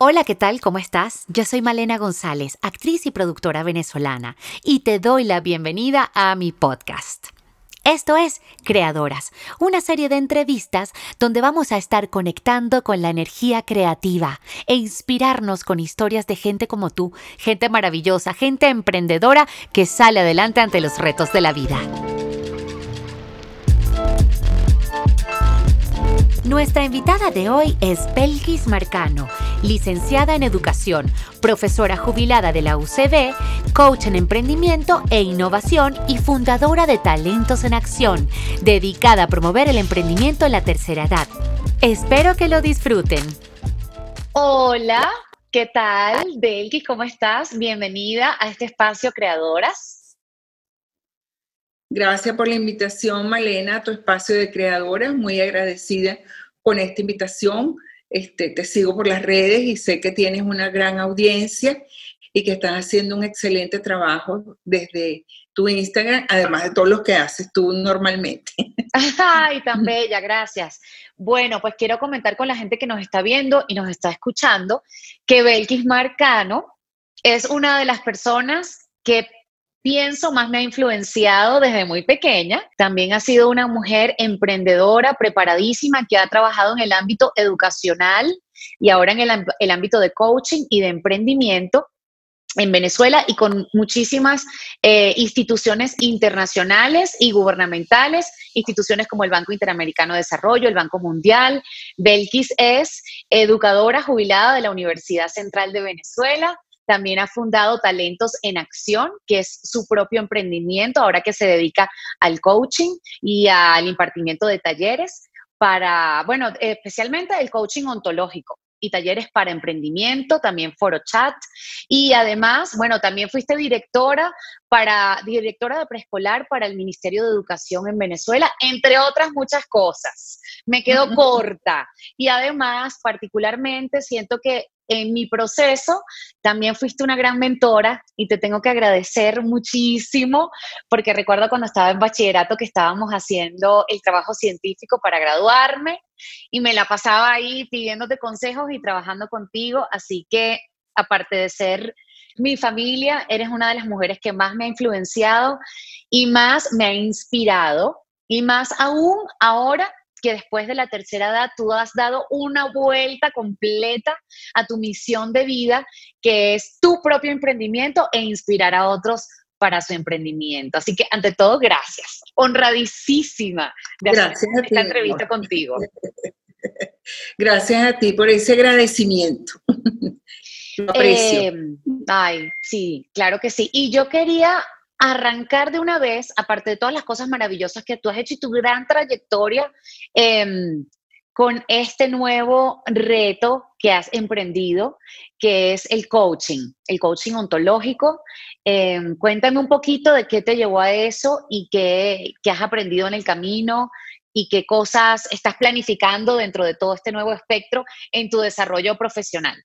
Hola, ¿qué tal? ¿Cómo estás? Yo soy Malena González, actriz y productora venezolana, y te doy la bienvenida a mi podcast. Esto es Creadoras, una serie de entrevistas donde vamos a estar conectando con la energía creativa e inspirarnos con historias de gente como tú, gente maravillosa, gente emprendedora que sale adelante ante los retos de la vida. Nuestra invitada de hoy es Belkis Marcano, licenciada en educación, profesora jubilada de la UCB, coach en emprendimiento e innovación y fundadora de Talentos en Acción, dedicada a promover el emprendimiento en la tercera edad. Espero que lo disfruten. Hola, ¿qué tal? Belkis, ¿cómo estás? Bienvenida a este espacio Creadoras. Gracias por la invitación, Malena, a tu espacio de creadoras. Muy agradecida con esta invitación. Este, te sigo por las redes y sé que tienes una gran audiencia y que estás haciendo un excelente trabajo desde tu Instagram, además de todo lo que haces tú normalmente. Ay, tan bella, gracias. Bueno, pues quiero comentar con la gente que nos está viendo y nos está escuchando que Belkis Marcano es una de las personas que pienso más me ha influenciado desde muy pequeña. También ha sido una mujer emprendedora, preparadísima, que ha trabajado en el ámbito educacional y ahora en el, ámbito de coaching y de emprendimiento en Venezuela y con muchísimas eh, instituciones internacionales y gubernamentales, instituciones como el Banco Interamericano de Desarrollo, el Banco Mundial. Belkis es educadora jubilada de la Universidad Central de Venezuela, también ha fundado Talentos en Acción, que es su propio emprendimiento, ahora que se dedica al coaching y al impartimiento de talleres para, bueno, especialmente el coaching ontológico y talleres para emprendimiento, también foro chat y además, bueno, también fuiste directora para directora de preescolar para el Ministerio de Educación en Venezuela, entre otras muchas cosas. Me quedo corta y además, particularmente siento que en mi proceso también fuiste una gran mentora y te tengo que agradecer muchísimo porque recuerdo cuando estaba en bachillerato que estábamos haciendo el trabajo científico para graduarme y me la pasaba ahí pidiéndote consejos y trabajando contigo, así que aparte de ser mi familia, eres una de las mujeres que más me ha influenciado y más me ha inspirado y más aún ahora que después de la tercera edad tú has dado una vuelta completa a tu misión de vida, que es tu propio emprendimiento e inspirar a otros para su emprendimiento. Así que, ante todo, gracias. Honradísima de hacer esta entrevista contigo. Gracias a ti por ese agradecimiento. Lo aprecio. Eh, ay, sí, claro que sí. Y yo quería arrancar de una vez, aparte de todas las cosas maravillosas que tú has hecho y tu gran trayectoria em, con este nuevo reto que has emprendido, que es el coaching, el coaching ontológico. Em, cuéntame un poquito de qué te llevó a eso y qué, qué has aprendido en el camino y qué cosas estás planificando dentro de todo este nuevo espectro en tu desarrollo profesional.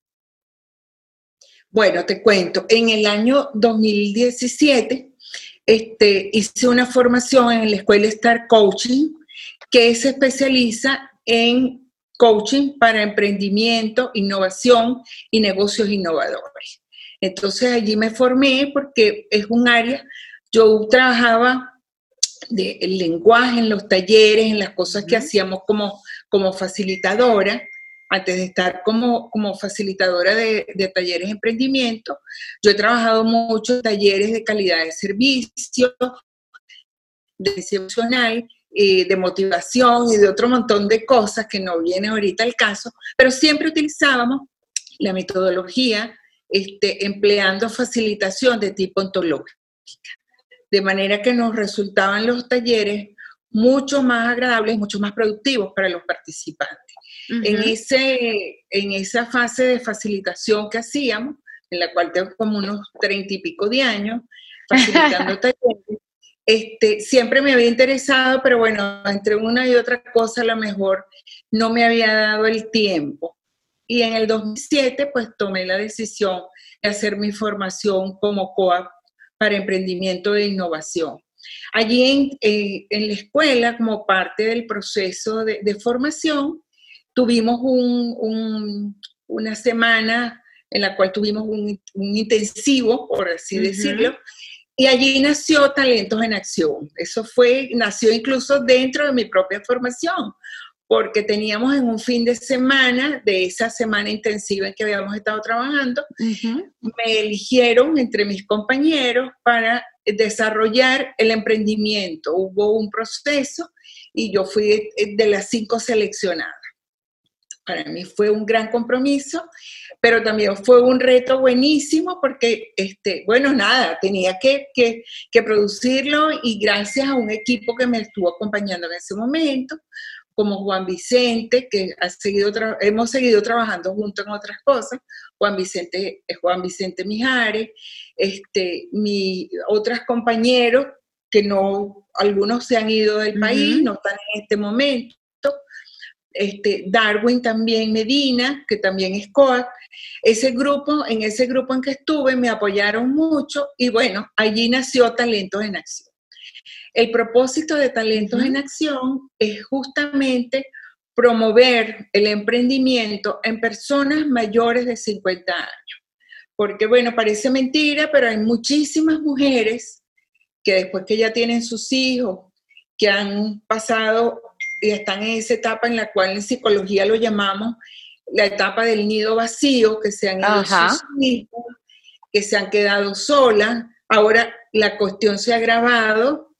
Bueno, te cuento, en el año 2017 este, hice una formación en la Escuela Star Coaching que se especializa en coaching para emprendimiento, innovación y negocios innovadores. Entonces allí me formé porque es un área, yo trabajaba del lenguaje en los talleres, en las cosas que hacíamos como, como facilitadora, antes de estar como, como facilitadora de, talleres de emprendimiento, yo he trabajado mucho en talleres de calidad de servicio, de emocional, eh, de motivación y de otro montón de cosas que no viene ahorita al caso, pero siempre utilizábamos la metodología este, empleando facilitación de tipo ontológica, de manera que nos resultaban los talleres mucho más agradables, mucho más productivos para los participantes en, ese, en esa fase de facilitación que hacíamos, en la cual tengo como unos treinta y pico de años, facilitando talleres, este, siempre me había interesado, pero bueno, entre una y otra cosa a lo mejor no me había dado el tiempo. Y en el 2007 pues tomé la decisión de hacer mi formación como COAP para emprendimiento e innovación. Allí en, eh, en, la escuela, como parte del proceso de, de formación, tuvimos un, una semana en la cual tuvimos un, intensivo, por así decirlo, y allí nació Talentos en Acción. Eso fue, nació incluso dentro de mi propia formación, porque teníamos en un fin de semana, de esa semana intensiva en que habíamos estado trabajando, me eligieron entre mis compañeros para desarrollar el emprendimiento. Hubo un proceso y yo fui de las cinco seleccionadas. Para mí fue un gran compromiso, pero también fue un reto buenísimo porque, este, bueno, nada, tenía que, que, producirlo y gracias a un equipo que me estuvo acompañando en ese momento, como Juan Vicente, que ha seguido hemos seguido trabajando juntos en otras cosas, Juan Vicente, Juan Vicente Mijares, este, mi, otros compañeros que no, algunos se han ido del país, no están en este momento, este, Darwin también Medina, que también es COAC. Ese grupo, en ese grupo en que estuve, me apoyaron mucho y bueno, allí nació Talentos en Acción. El propósito de Talentos en Acción es justamente promover el emprendimiento en personas mayores de 50 años. Porque bueno, parece mentira, pero hay muchísimas mujeres que después que ya tienen sus hijos, que han pasado y están en esa etapa en la cual en psicología lo llamamos la etapa del nido vacío, que se han ido sus hijos, que se han quedado solas. Ahora la cuestión se ha agravado,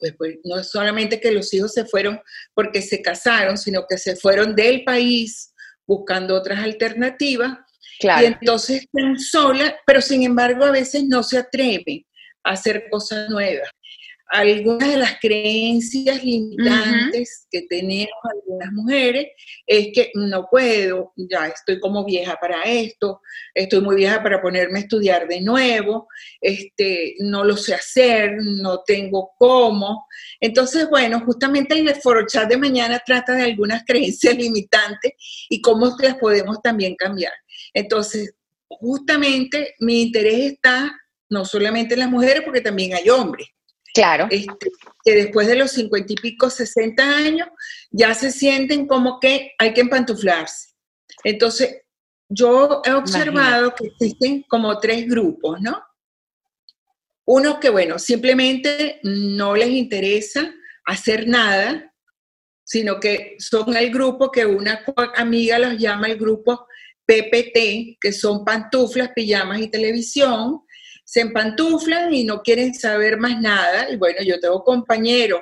pues, pues, no es solamente que los hijos se fueron porque se casaron, sino que se fueron del país buscando otras alternativas. Y entonces están solas, pero sin embargo a veces no se atreven a hacer cosas nuevas algunas de las creencias limitantes que tenemos algunas mujeres es que no puedo, ya estoy como vieja para esto, estoy muy vieja para ponerme a estudiar de nuevo, este, no lo sé hacer, no tengo cómo. Entonces, bueno, justamente el foro chat de mañana trata de algunas creencias limitantes y cómo las podemos también cambiar. Entonces, justamente mi interés está no solamente en las mujeres, porque también hay hombres. Claro. Este, que después de los cincuenta y pico, 60 años, ya se sienten como que hay que empantuflarse. Entonces, yo he observado que existen como tres grupos, ¿no? Unos que, bueno, simplemente no les interesa hacer nada, sino que son el grupo que una amiga los llama el grupo PPT, que son pantuflas, pijamas y televisión, se empantuflan y no quieren saber más nada. Y bueno, yo tengo compañeros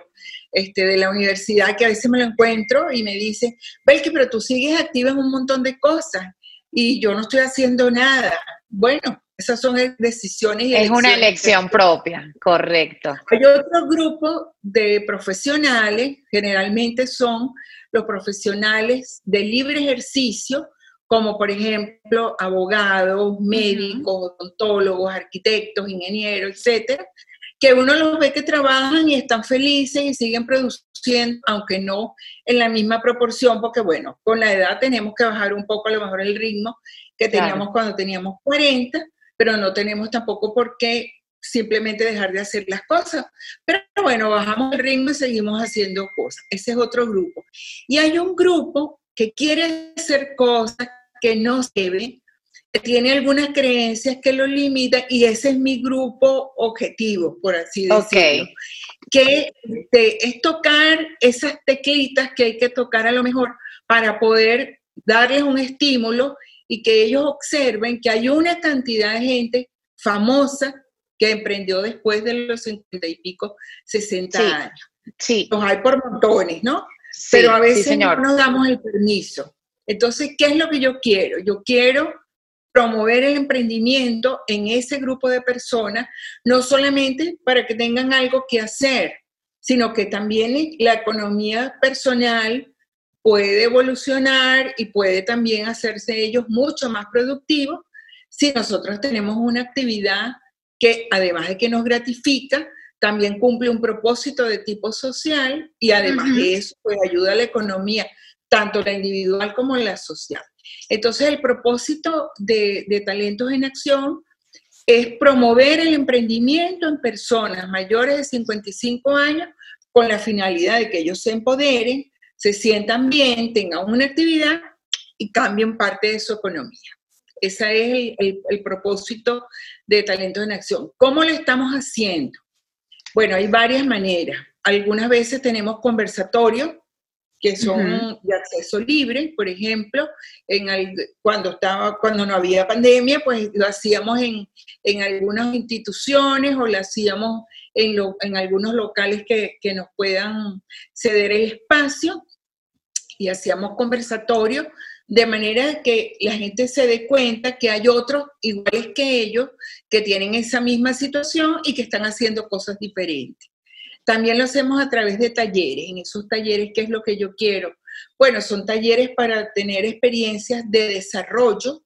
este, de la universidad que a veces me lo encuentro y me dice, Belki, pero tú sigues activa en un montón de cosas y yo no estoy haciendo nada. Bueno, esas son decisiones. es una elección propia, correcto. Hay otro grupo de profesionales, generalmente son los profesionales de libre ejercicio, como por ejemplo abogados, médicos, odontólogos, arquitectos, ingenieros, etcétera, que uno los ve que trabajan y están felices y siguen produciendo, aunque no en la misma proporción, porque bueno, con la edad tenemos que bajar un poco a lo mejor el ritmo que teníamos cuando teníamos 40, pero no tenemos tampoco por qué simplemente dejar de hacer las cosas. Pero bueno, bajamos el ritmo y seguimos haciendo cosas. Ese es otro grupo. Y hay un grupo que quiere hacer cosas, que no se ve, que tiene algunas creencias que lo limitan y ese es mi grupo objetivo, por así decirlo. Que este, es tocar esas teclitas que hay que tocar a lo mejor para poder darles un estímulo y que ellos observen que hay una cantidad de gente famosa que emprendió después de los 50 y pico, 60 años. Sí. Los hay por montones, ¿no? Pero a veces no nos damos el permiso. Entonces, ¿qué es lo que yo quiero? Yo quiero promover el emprendimiento en ese grupo de personas, no solamente para que tengan algo que hacer, sino que también la economía personal puede evolucionar y puede también hacerse ellos mucho más productivos si nosotros tenemos una actividad que además de que nos gratifica, también cumple un propósito de tipo social y además de eso, pues ayuda a la economía tanto la individual como la social. Entonces, el propósito de, Talentos en Acción es promover el emprendimiento en personas mayores de 55 años con la finalidad de que ellos se empoderen, se sientan bien, tengan una actividad y cambien parte de su economía. Ese es el, el propósito de Talentos en Acción. ¿Cómo lo estamos haciendo? Bueno, hay varias maneras. Algunas veces tenemos conversatorios que son de acceso libre, por ejemplo, en cuando, estaba, cuando no había pandemia, pues lo hacíamos en, en algunas instituciones o lo hacíamos en, en algunos locales que, que, nos puedan ceder el espacio y hacíamos conversatorios de manera que la gente se dé cuenta que hay otros iguales que ellos que tienen esa misma situación y que están haciendo cosas diferentes. También lo hacemos a través de talleres. En esos talleres, ¿qué es lo que yo quiero? Bueno, son talleres para tener experiencias de desarrollo,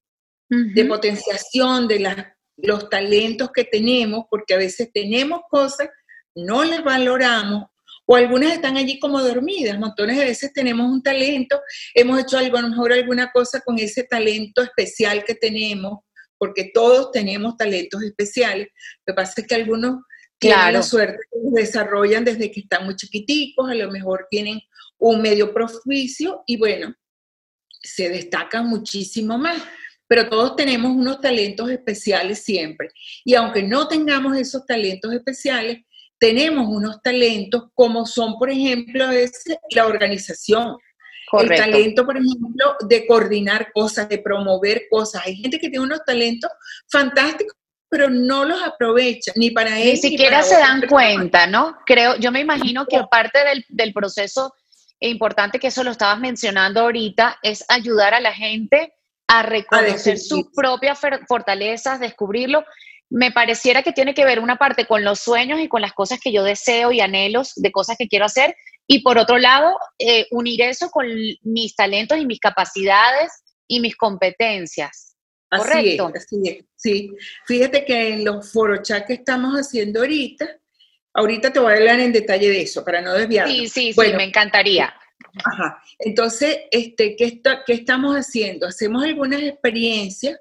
de potenciación de los talentos que tenemos, porque a veces tenemos cosas, no las valoramos o algunas están allí como dormidas. Montones de veces tenemos un talento, hemos hecho algo, a lo mejor alguna cosa con ese talento especial que tenemos, porque todos tenemos talentos especiales. Lo que pasa es que algunos tienen la suerte que desarrollan desde que están muy chiquiticos, a lo mejor tienen un medio proficio y bueno, se destacan muchísimo más. Pero todos tenemos unos talentos especiales siempre. Y aunque no tengamos esos talentos especiales, tenemos unos talentos como son, por ejemplo, veces la organización. El talento, por ejemplo, de coordinar cosas, de promover cosas. Hay gente que tiene unos talentos fantásticos, pero no los aprovecha ni para él. Ni siquiera se dan cuenta, ¿no? Creo, yo me imagino que parte del, del proceso importante que eso lo estabas mencionando ahorita es ayudar a la gente a reconocer sus propias fortalezas, descubrirlo me pareciera que tiene que ver una parte con los sueños y con las cosas que yo deseo y anhelos de cosas que quiero hacer, y por otro lado, eh, unir eso con mis talentos y mis capacidades y mis competencias. ¿Correcto? Así es, sí. Fíjate que en los chat que estamos haciendo ahorita, ahorita te voy a hablar en detalle de eso, para no desviarme. Sí, sí, sí, me encantaría. Ajá. Entonces, este, ¿qué, ¿qué estamos haciendo? Hacemos algunas experiencias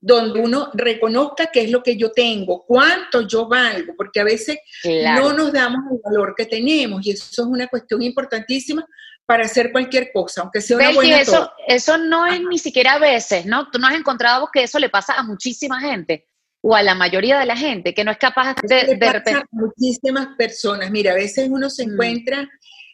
donde uno reconozca qué es lo que yo tengo, cuánto yo valgo, porque a veces no nos damos el valor que tenemos y eso es una cuestión importantísima para hacer cualquier cosa, aunque sea una buena eso, eso no es ni siquiera a veces, ¿no? Tú no has encontrado que eso le pasa a muchísima gente o a la mayoría de la gente que no es capaz de, de repente. Muchísimas personas. Mira, a veces uno se mm. encuentra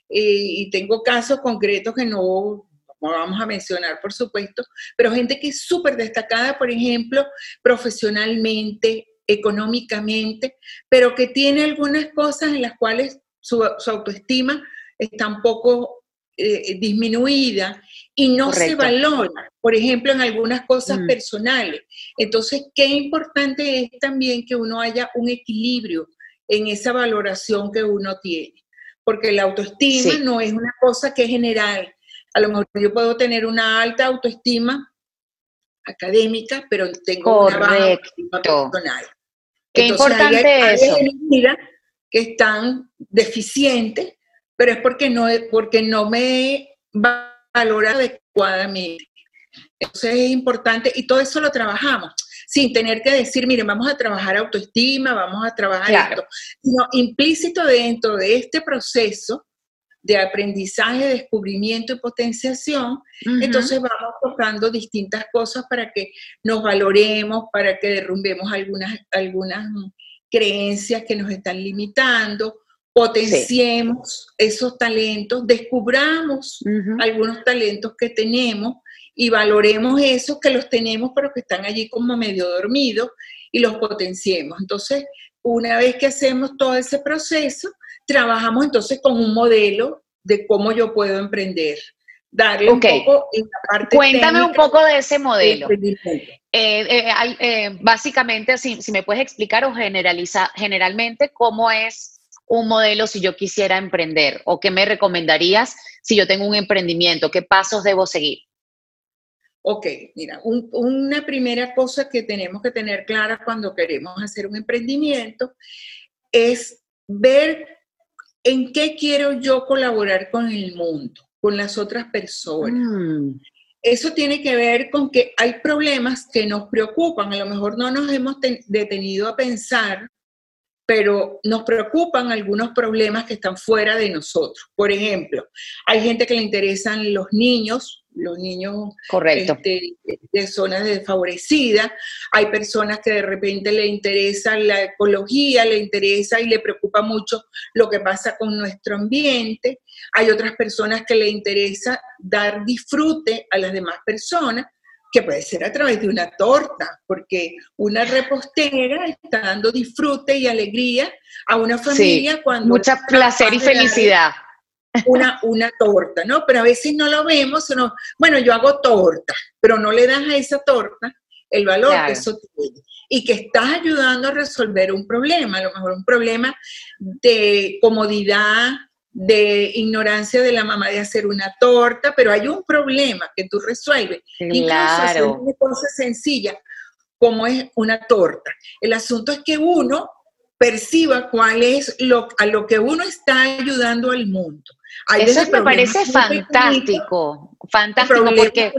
eh, y tengo casos concretos que no vamos a mencionar, por supuesto, pero gente que es súper destacada, por ejemplo, profesionalmente, económicamente, pero que tiene algunas cosas en las cuales su, autoestima está un poco eh, disminuida y no se valora, por ejemplo, en algunas cosas mm. personales. Entonces, qué importante es también que uno haya un equilibrio en esa valoración que uno tiene, porque la autoestima no es una cosa que es general, a lo mejor yo puedo tener una alta autoestima académica, pero tengo una baja autoestima personal. Qué importante hay eso. Mi vida que están deficientes, pero es porque no, porque no me valora adecuadamente. Entonces es importante, y todo eso lo trabajamos, sin tener que decir, miren, vamos a trabajar autoestima, vamos a trabajar esto, sino implícito dentro de este proceso de aprendizaje, descubrimiento y potenciación, entonces vamos tocando distintas cosas para que nos valoremos, para que derrumbemos algunas, algunas creencias que nos están limitando, potenciemos esos talentos, descubramos algunos talentos que tenemos y valoremos esos que los tenemos pero que están allí como medio dormidos y los potenciemos. Entonces, una vez que hacemos todo ese proceso, trabajamos entonces con un modelo de cómo yo puedo emprender. Darle un poco en la parte Cuéntame un poco de ese modelo. Eh, eh, eh, básicamente, si, si, me puedes explicar o generalizar generalmente cómo es un modelo si yo quisiera emprender o qué me recomendarías si yo tengo un emprendimiento, qué pasos debo seguir. Ok, mira, una primera cosa que tenemos que tener clara cuando queremos hacer un emprendimiento es ver ¿en qué quiero yo colaborar con el mundo, con las otras personas? Mm. Eso tiene que ver con que hay problemas que nos preocupan, a lo mejor no nos hemos detenido a pensar, pero nos preocupan algunos problemas que están fuera de nosotros. Por ejemplo, hay gente que le interesan los niños, los niños Correcto. este, de zonas desfavorecidas. Hay personas que de repente le interesa la ecología, le interesa y le preocupa mucho lo que pasa con nuestro ambiente. Hay otras personas que le interesa dar disfrute a las demás personas que puede ser a través de una torta, porque una repostera está dando disfrute y alegría a una familia cuando... Mucha placer y felicidad. Una, una torta, ¿no? Pero a veces no lo vemos, sino, bueno, yo hago torta, pero no le das a esa torta el valor que eso tiene. Y que estás ayudando a resolver un problema, a lo mejor un problema de comodidad, de ignorancia de la mamá de hacer una torta, pero hay un problema que tú resuelves. Incluso hacer una cosa sencilla como es una torta. El asunto es que uno perciba cuál es lo, a lo que uno está ayudando al mundo. Eso me parece fantástico, fantástico porque...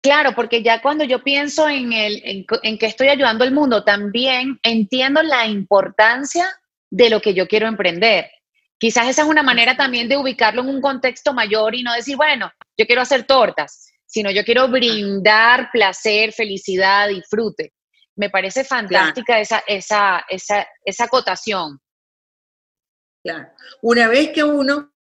Claro, porque ya cuando yo pienso en, el, en, en que estoy ayudando al mundo, también entiendo la importancia de lo que yo quiero emprender. Quizás esa es una manera también de ubicarlo en un contexto mayor y no decir, bueno, yo quiero hacer tortas, sino yo quiero brindar placer, felicidad, disfrute. Me parece fantástica esa, esa, esa, esa acotación. Claro. Una vez que uno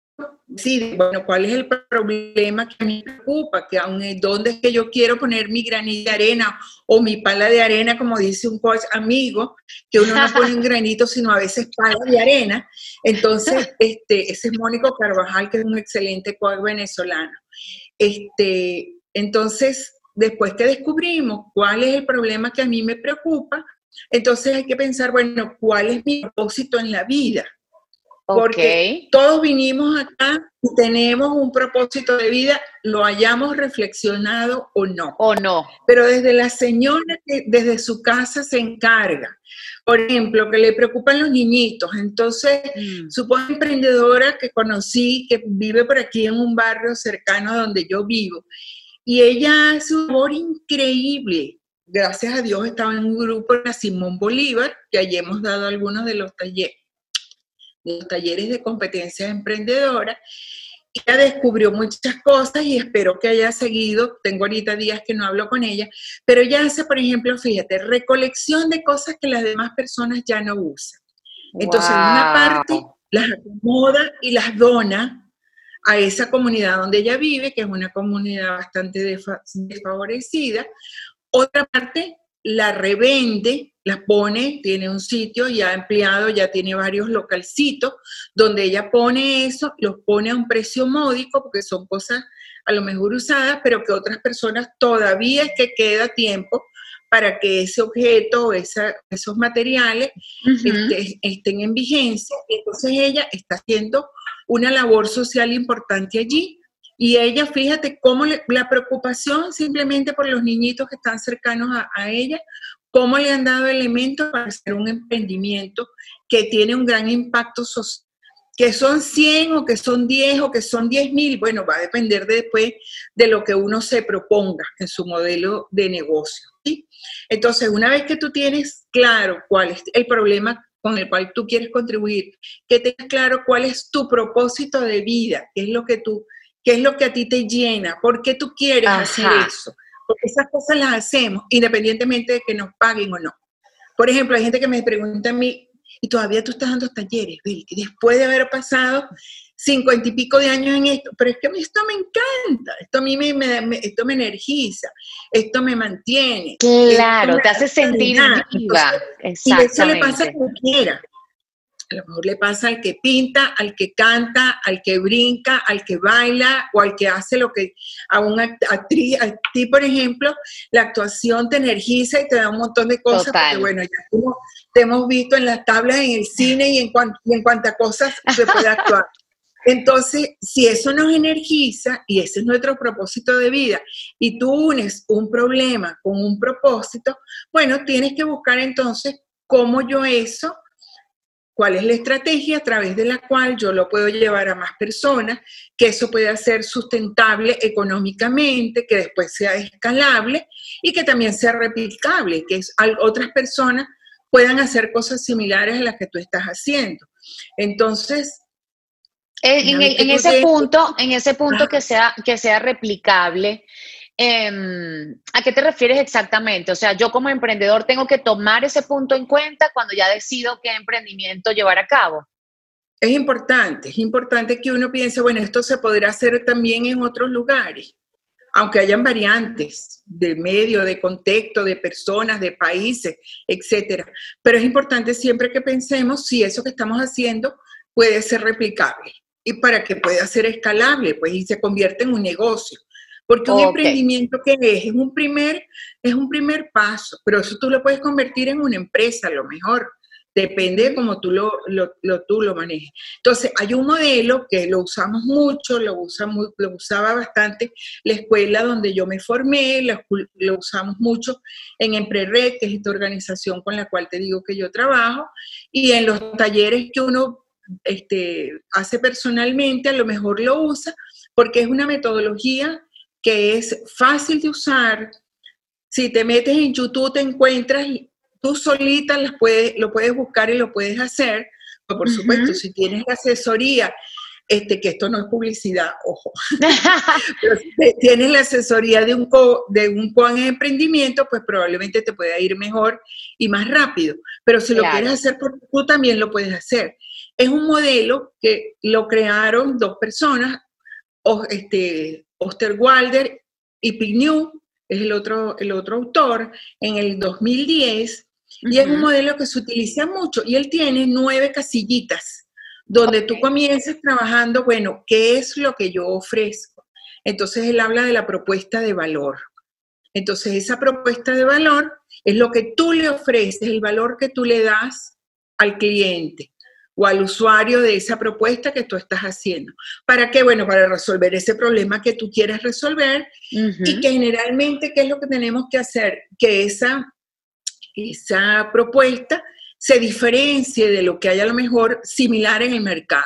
Sí, bueno, ¿cuál es el problema que me preocupa? Que aún dónde es que yo quiero poner mi granito de arena o mi pala de arena, como dice un coach amigo, que uno no pone un granito, sino a veces pala de arena. Entonces, este, ese es Mónico Carvajal, que es un excelente coach venezolano. Este, entonces, después que descubrimos cuál es el problema que a mí me preocupa, entonces hay que pensar, bueno, ¿cuál es mi propósito en la vida? Porque todos vinimos acá y tenemos un propósito de vida, lo hayamos reflexionado o no. O no. Pero desde la señora que desde su casa se encarga, por ejemplo, que le preocupan los niñitos. Entonces, mm. supongo emprendedora que conocí, que vive por aquí en un barrio cercano a donde yo vivo, y ella hace un labor increíble. Gracias a Dios estaba en un grupo de Simón Bolívar, que allí hemos dado algunos de los talleres los talleres de competencias emprendedoras. Ella descubrió muchas cosas y espero que haya seguido. Tengo ahorita días que no hablo con ella, pero ella hace, por ejemplo, fíjate, recolección de cosas que las demás personas ya no usan. Entonces, una parte las acomoda y las dona a esa comunidad donde ella vive, que es una comunidad bastante desfavorecida. Otra parte la revende, la pone, tiene un sitio ya empleado, ya tiene varios localcitos, donde ella pone eso, los pone a un precio módico, porque son cosas a lo mejor usadas, pero que otras personas todavía es que queda tiempo para que ese objeto esos materiales este, estén en vigencia. Entonces ella está haciendo una labor social importante allí y ella, fíjate cómo la preocupación simplemente por los niñitos que están cercanos a, ella, cómo le han dado elementos para hacer un emprendimiento que tiene un gran impacto social. Que son 100 o que son 10 o que son 10 mil, bueno, va a depender después de lo que uno se proponga en su modelo de negocio. ¿sí? Entonces, una vez que tú tienes claro cuál es el problema con el cual tú quieres contribuir, que tengas claro cuál es tu propósito de vida, qué es lo que tú ¿Qué es lo que a ti te llena? ¿Por qué tú quieres hacer eso? Porque esas cosas las hacemos independientemente de que nos paguen o no. Por ejemplo, hay gente que me pregunta a mí, y todavía tú estás dando talleres, que después de haber pasado cincuenta y pico de años en esto, pero es que esto me encanta, esto a mí me, esto me energiza, esto me mantiene. Claro, te hace sentir viva. Y eso le pasa a cualquiera a lo mejor le pasa al que pinta, al que canta, al que brinca, al que baila o al que hace lo que a una actriz, a ti por ejemplo, la actuación te energiza y te da un montón de cosas, porque bueno, ya te hemos visto en las tablas, en el cine y en, y en cuantas cosas se puede actuar. Entonces, si eso nos energiza y ese es nuestro propósito de vida y tú unes un problema con un propósito, bueno, tienes que buscar entonces cómo yo eso cuál es la estrategia a través de la cual yo lo puedo llevar a más personas, que eso pueda ser sustentable económicamente, que después sea escalable y que también sea replicable, que otras personas puedan hacer cosas similares a las que tú estás haciendo. Entonces, En, ese punto, en ese punto que sea, que sea replicable, em, ¿a qué te refieres exactamente? O sea, yo como emprendedor tengo que tomar ese punto en cuenta cuando ya decido qué emprendimiento llevar a cabo. Es importante, es importante que uno piense, bueno, esto se podrá hacer también en otros lugares, aunque hayan variantes de medio, de contexto, de personas, de países, etcétera. Pero es importante siempre que pensemos si eso que estamos haciendo puede ser replicable y para que pueda ser escalable, pues, y se convierte en un negocio. Porque un emprendimiento que es, es un, primer, es un primer paso, pero eso tú lo puedes convertir en una empresa a lo mejor. Depende de cómo tú lo, lo, tú lo manejes. Entonces, hay un modelo que lo usamos mucho, lo, usa lo usaba bastante la escuela donde yo me formé, lo, lo usamos mucho en Empreret, que es esta organización con la cual te digo que yo trabajo, y en los talleres que uno este, hace personalmente, a lo mejor lo usa, porque es una metodología que es fácil de usar. Si te metes en YouTube, te encuentras, tú solita las puedes, lo puedes buscar y lo puedes hacer. por supuesto, si tienes la asesoría, este, que esto no es publicidad, ojo, pero si tienes la asesoría de un, co, de un emprendimiento, pues probablemente te pueda ir mejor y más rápido. Pero si lo quieres hacer por tú, también lo puedes hacer. Es un modelo que lo crearon dos personas, este, Osterwalder y Pignew, es el otro, el otro autor, en el 2010, y es un modelo que se utiliza mucho, y él tiene nueve casillitas, donde tú comienzas trabajando, bueno, ¿qué es lo que yo ofrezco? Entonces él habla de la propuesta de valor. Entonces esa propuesta de valor es lo que tú le ofreces, el valor que tú le das al cliente o al usuario de esa propuesta que tú estás haciendo. ¿Para qué? Bueno, para resolver ese problema que tú quieres resolver y que generalmente, ¿qué es lo que tenemos que hacer? Que esa, esa propuesta se diferencie de lo que hay a lo mejor similar en el mercado.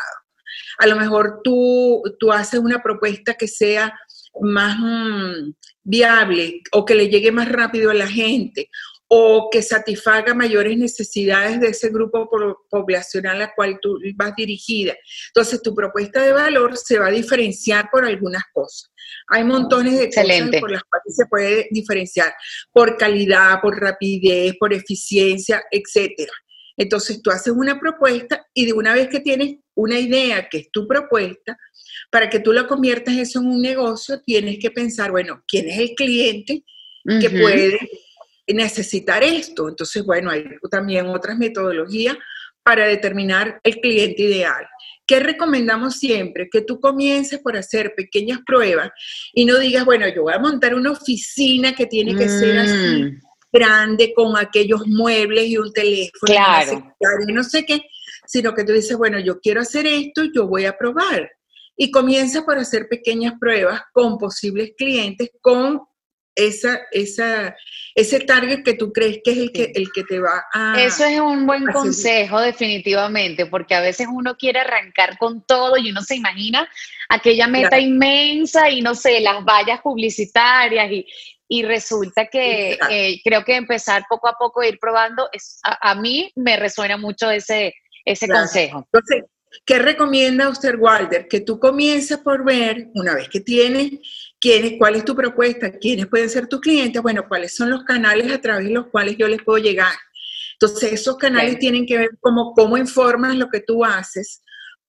A lo mejor tú, tú haces una propuesta que sea más mm, viable o que le llegue más rápido a la gente o que satisfaga mayores necesidades de ese grupo poblacional al cual tú vas dirigida. Entonces, tu propuesta de valor se va a diferenciar por algunas cosas. Hay montones de cosas por las cuales se puede diferenciar, por calidad, por rapidez, por eficiencia, etcétera. Entonces, tú haces una propuesta y de una vez que tienes una idea que es tu propuesta, para que tú la conviertas eso en un negocio, tienes que pensar, bueno, ¿quién es el cliente que puede necesitar esto. Entonces, bueno, hay también otras metodologías para determinar el cliente ideal. ¿Qué recomendamos siempre? Que tú comiences por hacer pequeñas pruebas y no digas, bueno, yo voy a montar una oficina que tiene que ser así mm. grande con aquellos muebles y un teléfono claro. y no sé qué, sino que tú dices, bueno, yo quiero hacer esto, yo voy a probar. Y comienza por hacer pequeñas pruebas con posibles clientes, con esa, esa, ese target que tú crees que es el que, el que te va a... Eso es un buen consejo definitivamente, porque a veces uno quiere arrancar con todo y uno se imagina aquella meta inmensa y no sé, las vallas publicitarias y, y resulta que eh, creo que empezar poco a poco a ir probando, es, a, mí me resuena mucho ese, ese consejo. Entonces, ¿qué recomienda usted, Walter? Que tú comiences por ver, una vez que tienes ¿Quiénes, ¿Cuál es tu propuesta? ¿Quiénes pueden ser tus clientes? Bueno, ¿cuáles son los canales a través de los cuales yo les puedo llegar? Entonces, esos canales tienen que ver como cómo informas lo que tú haces,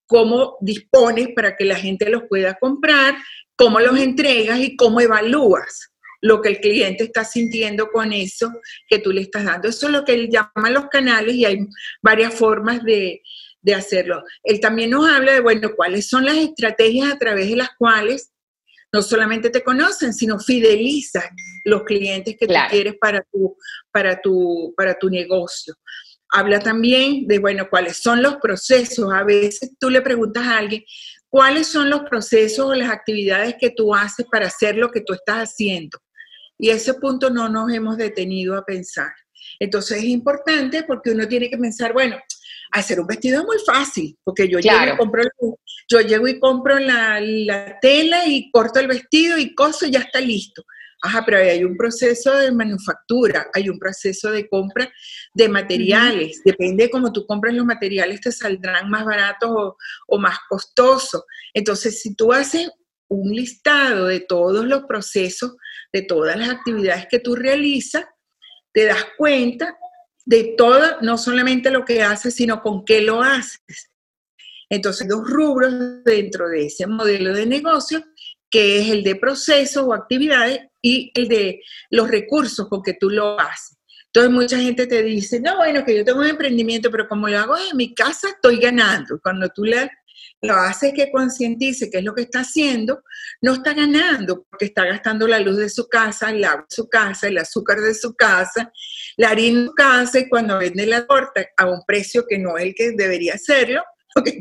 cómo dispones para que la gente los pueda comprar, cómo los entregas y cómo evalúas lo que el cliente está sintiendo con eso que tú le estás dando. Eso es lo que él llama los canales y hay varias formas de, de hacerlo. Él también nos habla de, bueno, cuáles son las estrategias a través de las cuales no solamente te conocen, sino fidelizan los clientes que tú quieres para tu, para, tu, para tu negocio. Habla también de, bueno, cuáles son los procesos. A veces tú le preguntas a alguien, ¿cuáles son los procesos o las actividades que tú haces para hacer lo que tú estás haciendo? Y ese punto no nos hemos detenido a pensar. Entonces es importante porque uno tiene que pensar, bueno, hacer un vestido es muy fácil, porque yo llego y compro, yo llego y compro la, tela y corto el vestido y coso y ya está listo. Ajá, pero hay un proceso de manufactura, hay un proceso de compra de materiales. Depende de cómo tú compras los materiales, te saldrán más baratos o, o más costosos. Entonces, si tú haces un listado de todos los procesos, de todas las actividades que tú realizas, te das cuenta de todo, no solamente lo que haces, sino con qué lo haces. Entonces, dos rubros dentro de ese modelo de negocio, que es el de procesos o actividades y el de los recursos con que tú lo haces. Entonces, mucha gente te dice, no, bueno, que yo tengo un emprendimiento, pero como lo hago en mi casa, estoy ganando. Cuando tú le lo hace que concientice qué es lo que está haciendo, no está ganando porque está gastando la luz de su casa, el agua de su casa, el azúcar de su casa, la harina de su casa y cuando vende la torta a un precio que no es el que debería hacerlo, lo que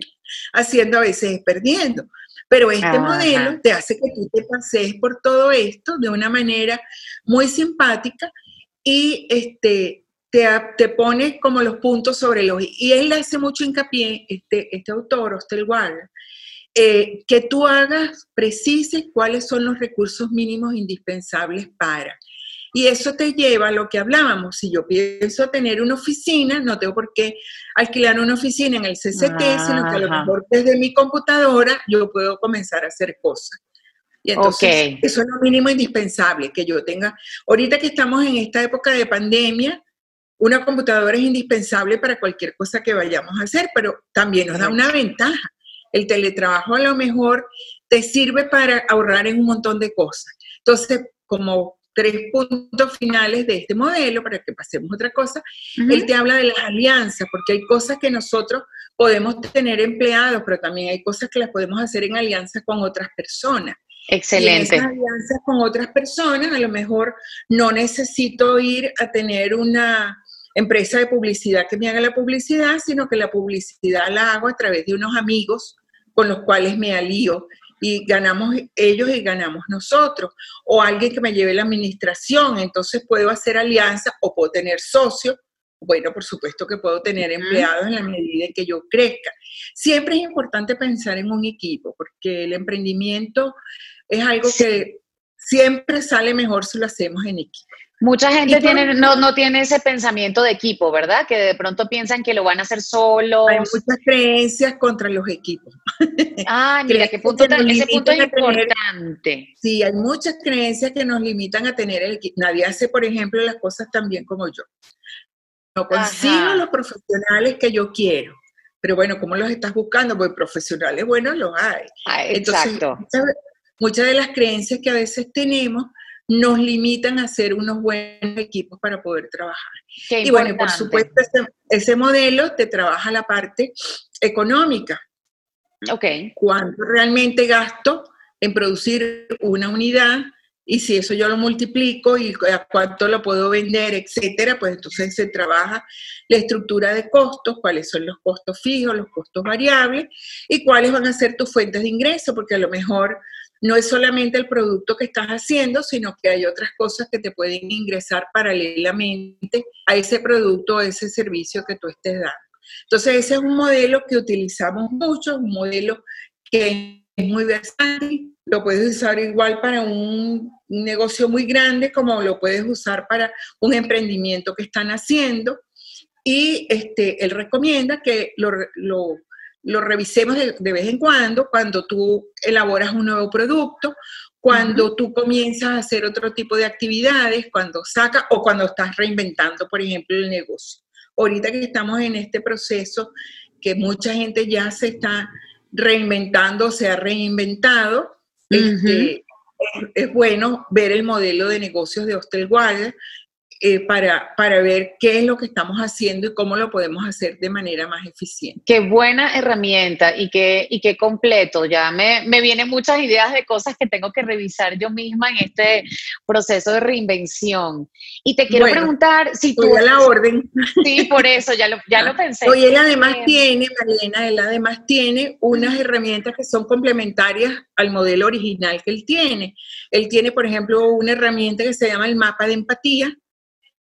haciendo a veces es perdiendo. Pero este modelo te hace que tú te pasees por todo esto de una manera muy simpática y este, te, te pone como los puntos sobre los... Y él hace mucho hincapié, este, este autor, Hostel eh, que tú hagas, precises cuáles son los recursos mínimos indispensables para. Y eso te lleva a lo que hablábamos. Si yo pienso tener una oficina, no tengo por qué alquilar una oficina en el CCT, sino que a lo mejor desde mi computadora yo puedo comenzar a hacer cosas. Y entonces, eso es lo mínimo indispensable que yo tenga. Ahorita que estamos en esta época de pandemia, una computadora es indispensable para cualquier cosa que vayamos a hacer, pero también nos da una ventaja. El teletrabajo a lo mejor te sirve para ahorrar en un montón de cosas. Entonces, como tres puntos finales de este modelo, para que pasemos a otra cosa, él te habla de las alianzas, porque hay cosas que nosotros podemos tener empleados, pero también hay cosas que las podemos hacer en alianza con otras personas. Excelente. Y en esas alianzas con otras personas, a lo mejor no necesito ir a tener una empresa de publicidad que me haga la publicidad, sino que la publicidad la hago a través de unos amigos con los cuales me alío y ganamos ellos y ganamos nosotros. O alguien que me lleve la administración, entonces puedo hacer alianza o puedo tener socios. Bueno, por supuesto que puedo tener empleados en la medida en que yo crezca. Siempre es importante pensar en un equipo, porque el emprendimiento es algo que siempre sale mejor si lo hacemos en equipo. Mucha gente tiene, no, no tiene ese pensamiento de equipo, ¿verdad? Que de pronto piensan que lo van a hacer solos. Hay muchas creencias contra los equipos. Ah, mira, qué punto ese punto es importante. sí, hay muchas creencias que nos limitan a tener el equipo. Nadie hace, por ejemplo, las cosas tan bien como yo. No consigo los profesionales que yo quiero. Pero bueno, ¿cómo los estás buscando? Pues profesionales, bueno, los hay. Ah, exacto. muchas de las creencias que a veces tenemos nos limitan a ser unos buenos equipos para poder trabajar. y bueno, por supuesto, ese, modelo te trabaja la parte económica. Ok. Cuánto realmente gasto en producir una unidad y si eso yo lo multiplico y a cuánto lo puedo vender, etcétera, pues entonces se trabaja la estructura de costos, cuáles son los costos fijos, los costos variables y cuáles van a ser tus fuentes de ingreso, porque a lo mejor no es solamente el producto que estás haciendo, sino que hay otras cosas que te pueden ingresar paralelamente a ese producto o ese servicio que tú estés dando. Entonces, ese es un modelo que utilizamos mucho, un modelo que es muy versátil, lo puedes usar igual para un negocio muy grande como lo puedes usar para un emprendimiento que están haciendo. Y este, él recomienda que lo, lo lo revisemos de, vez en cuando, cuando tú elaboras un nuevo producto, cuando tú comienzas a hacer otro tipo de actividades, cuando sacas o cuando estás reinventando, por ejemplo, el negocio. Ahorita que estamos en este proceso que mucha gente ya se está reinventando, se ha reinventado, este, es, bueno ver el modelo de negocios de Hostelwire eh, para, para ver qué es lo que estamos haciendo y cómo lo podemos hacer de manera más eficiente. Qué buena herramienta y qué, y qué completo. Ya me, me vienen muchas ideas de cosas que tengo que revisar yo misma en este proceso de reinvención. Y te quiero preguntar si tú... a la orden. Sí, por eso, ya lo, ya lo pensé. Oye, él además eh, tiene, Malena, él además tiene unas herramientas que son complementarias al modelo original que él tiene. Él tiene, por ejemplo, una herramienta que se llama el mapa de empatía,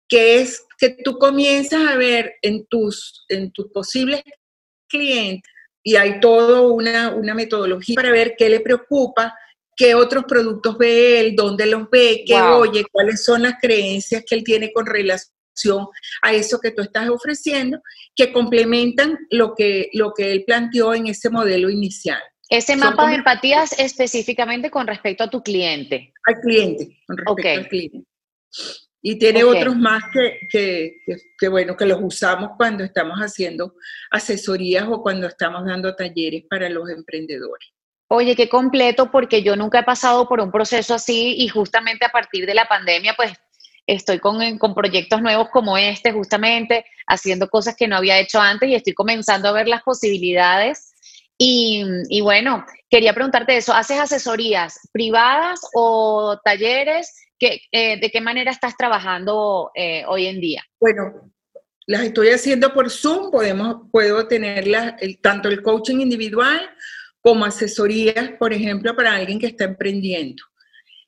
que es que tú comienzas a ver en tus, en tus posibles clientes y hay toda una, una metodología para ver qué le preocupa, qué otros productos ve él, dónde los ve, qué oye, cuáles son las creencias que él tiene con relación a eso que tú estás ofreciendo, que complementan lo que, lo que él planteó en ese modelo inicial. Ese mapa de empatías específicamente con respecto a tu cliente. Al cliente, con respecto al cliente. Y tiene otros más que, que, bueno, que los usamos cuando estamos haciendo asesorías o cuando estamos dando talleres para los emprendedores. Oye, qué completo, porque yo nunca he pasado por un proceso así y justamente a partir de la pandemia, pues estoy con, con, proyectos nuevos como este, justamente haciendo cosas que no había hecho antes y estoy comenzando a ver las posibilidades. Y, y bueno, quería preguntarte eso, ¿haces asesorías privadas o talleres? Eh, ¿De qué manera estás trabajando eh, hoy en día? Bueno, las estoy haciendo por Zoom, podemos, puedo tener tanto el coaching individual como asesorías, por ejemplo, para alguien que está emprendiendo.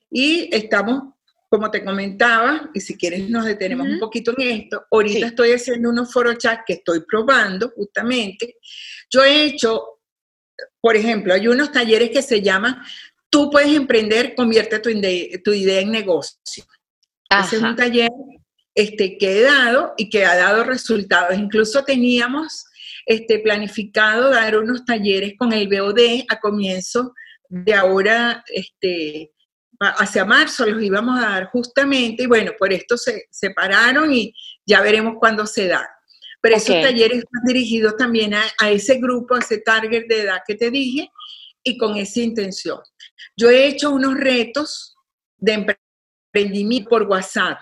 Y estamos, como te comentaba, y si quieres nos detenemos un poquito en esto, ahorita estoy haciendo unos foro chat que estoy probando justamente. Yo he hecho, por ejemplo, hay unos talleres que se llaman tú puedes emprender, convierte tu, idea en negocio. Ese es un taller este, que he dado y que ha dado resultados. Incluso teníamos este, planificado dar unos talleres con el BOD a comienzo de ahora, este, hacia marzo los íbamos a dar justamente, y bueno, por esto se separaron y ya veremos cuándo se da. Pero esos talleres están dirigidos también a, a, ese grupo, a ese target de edad que te dije, y con esa intención. Yo he hecho unos retos de emprendimiento por WhatsApp.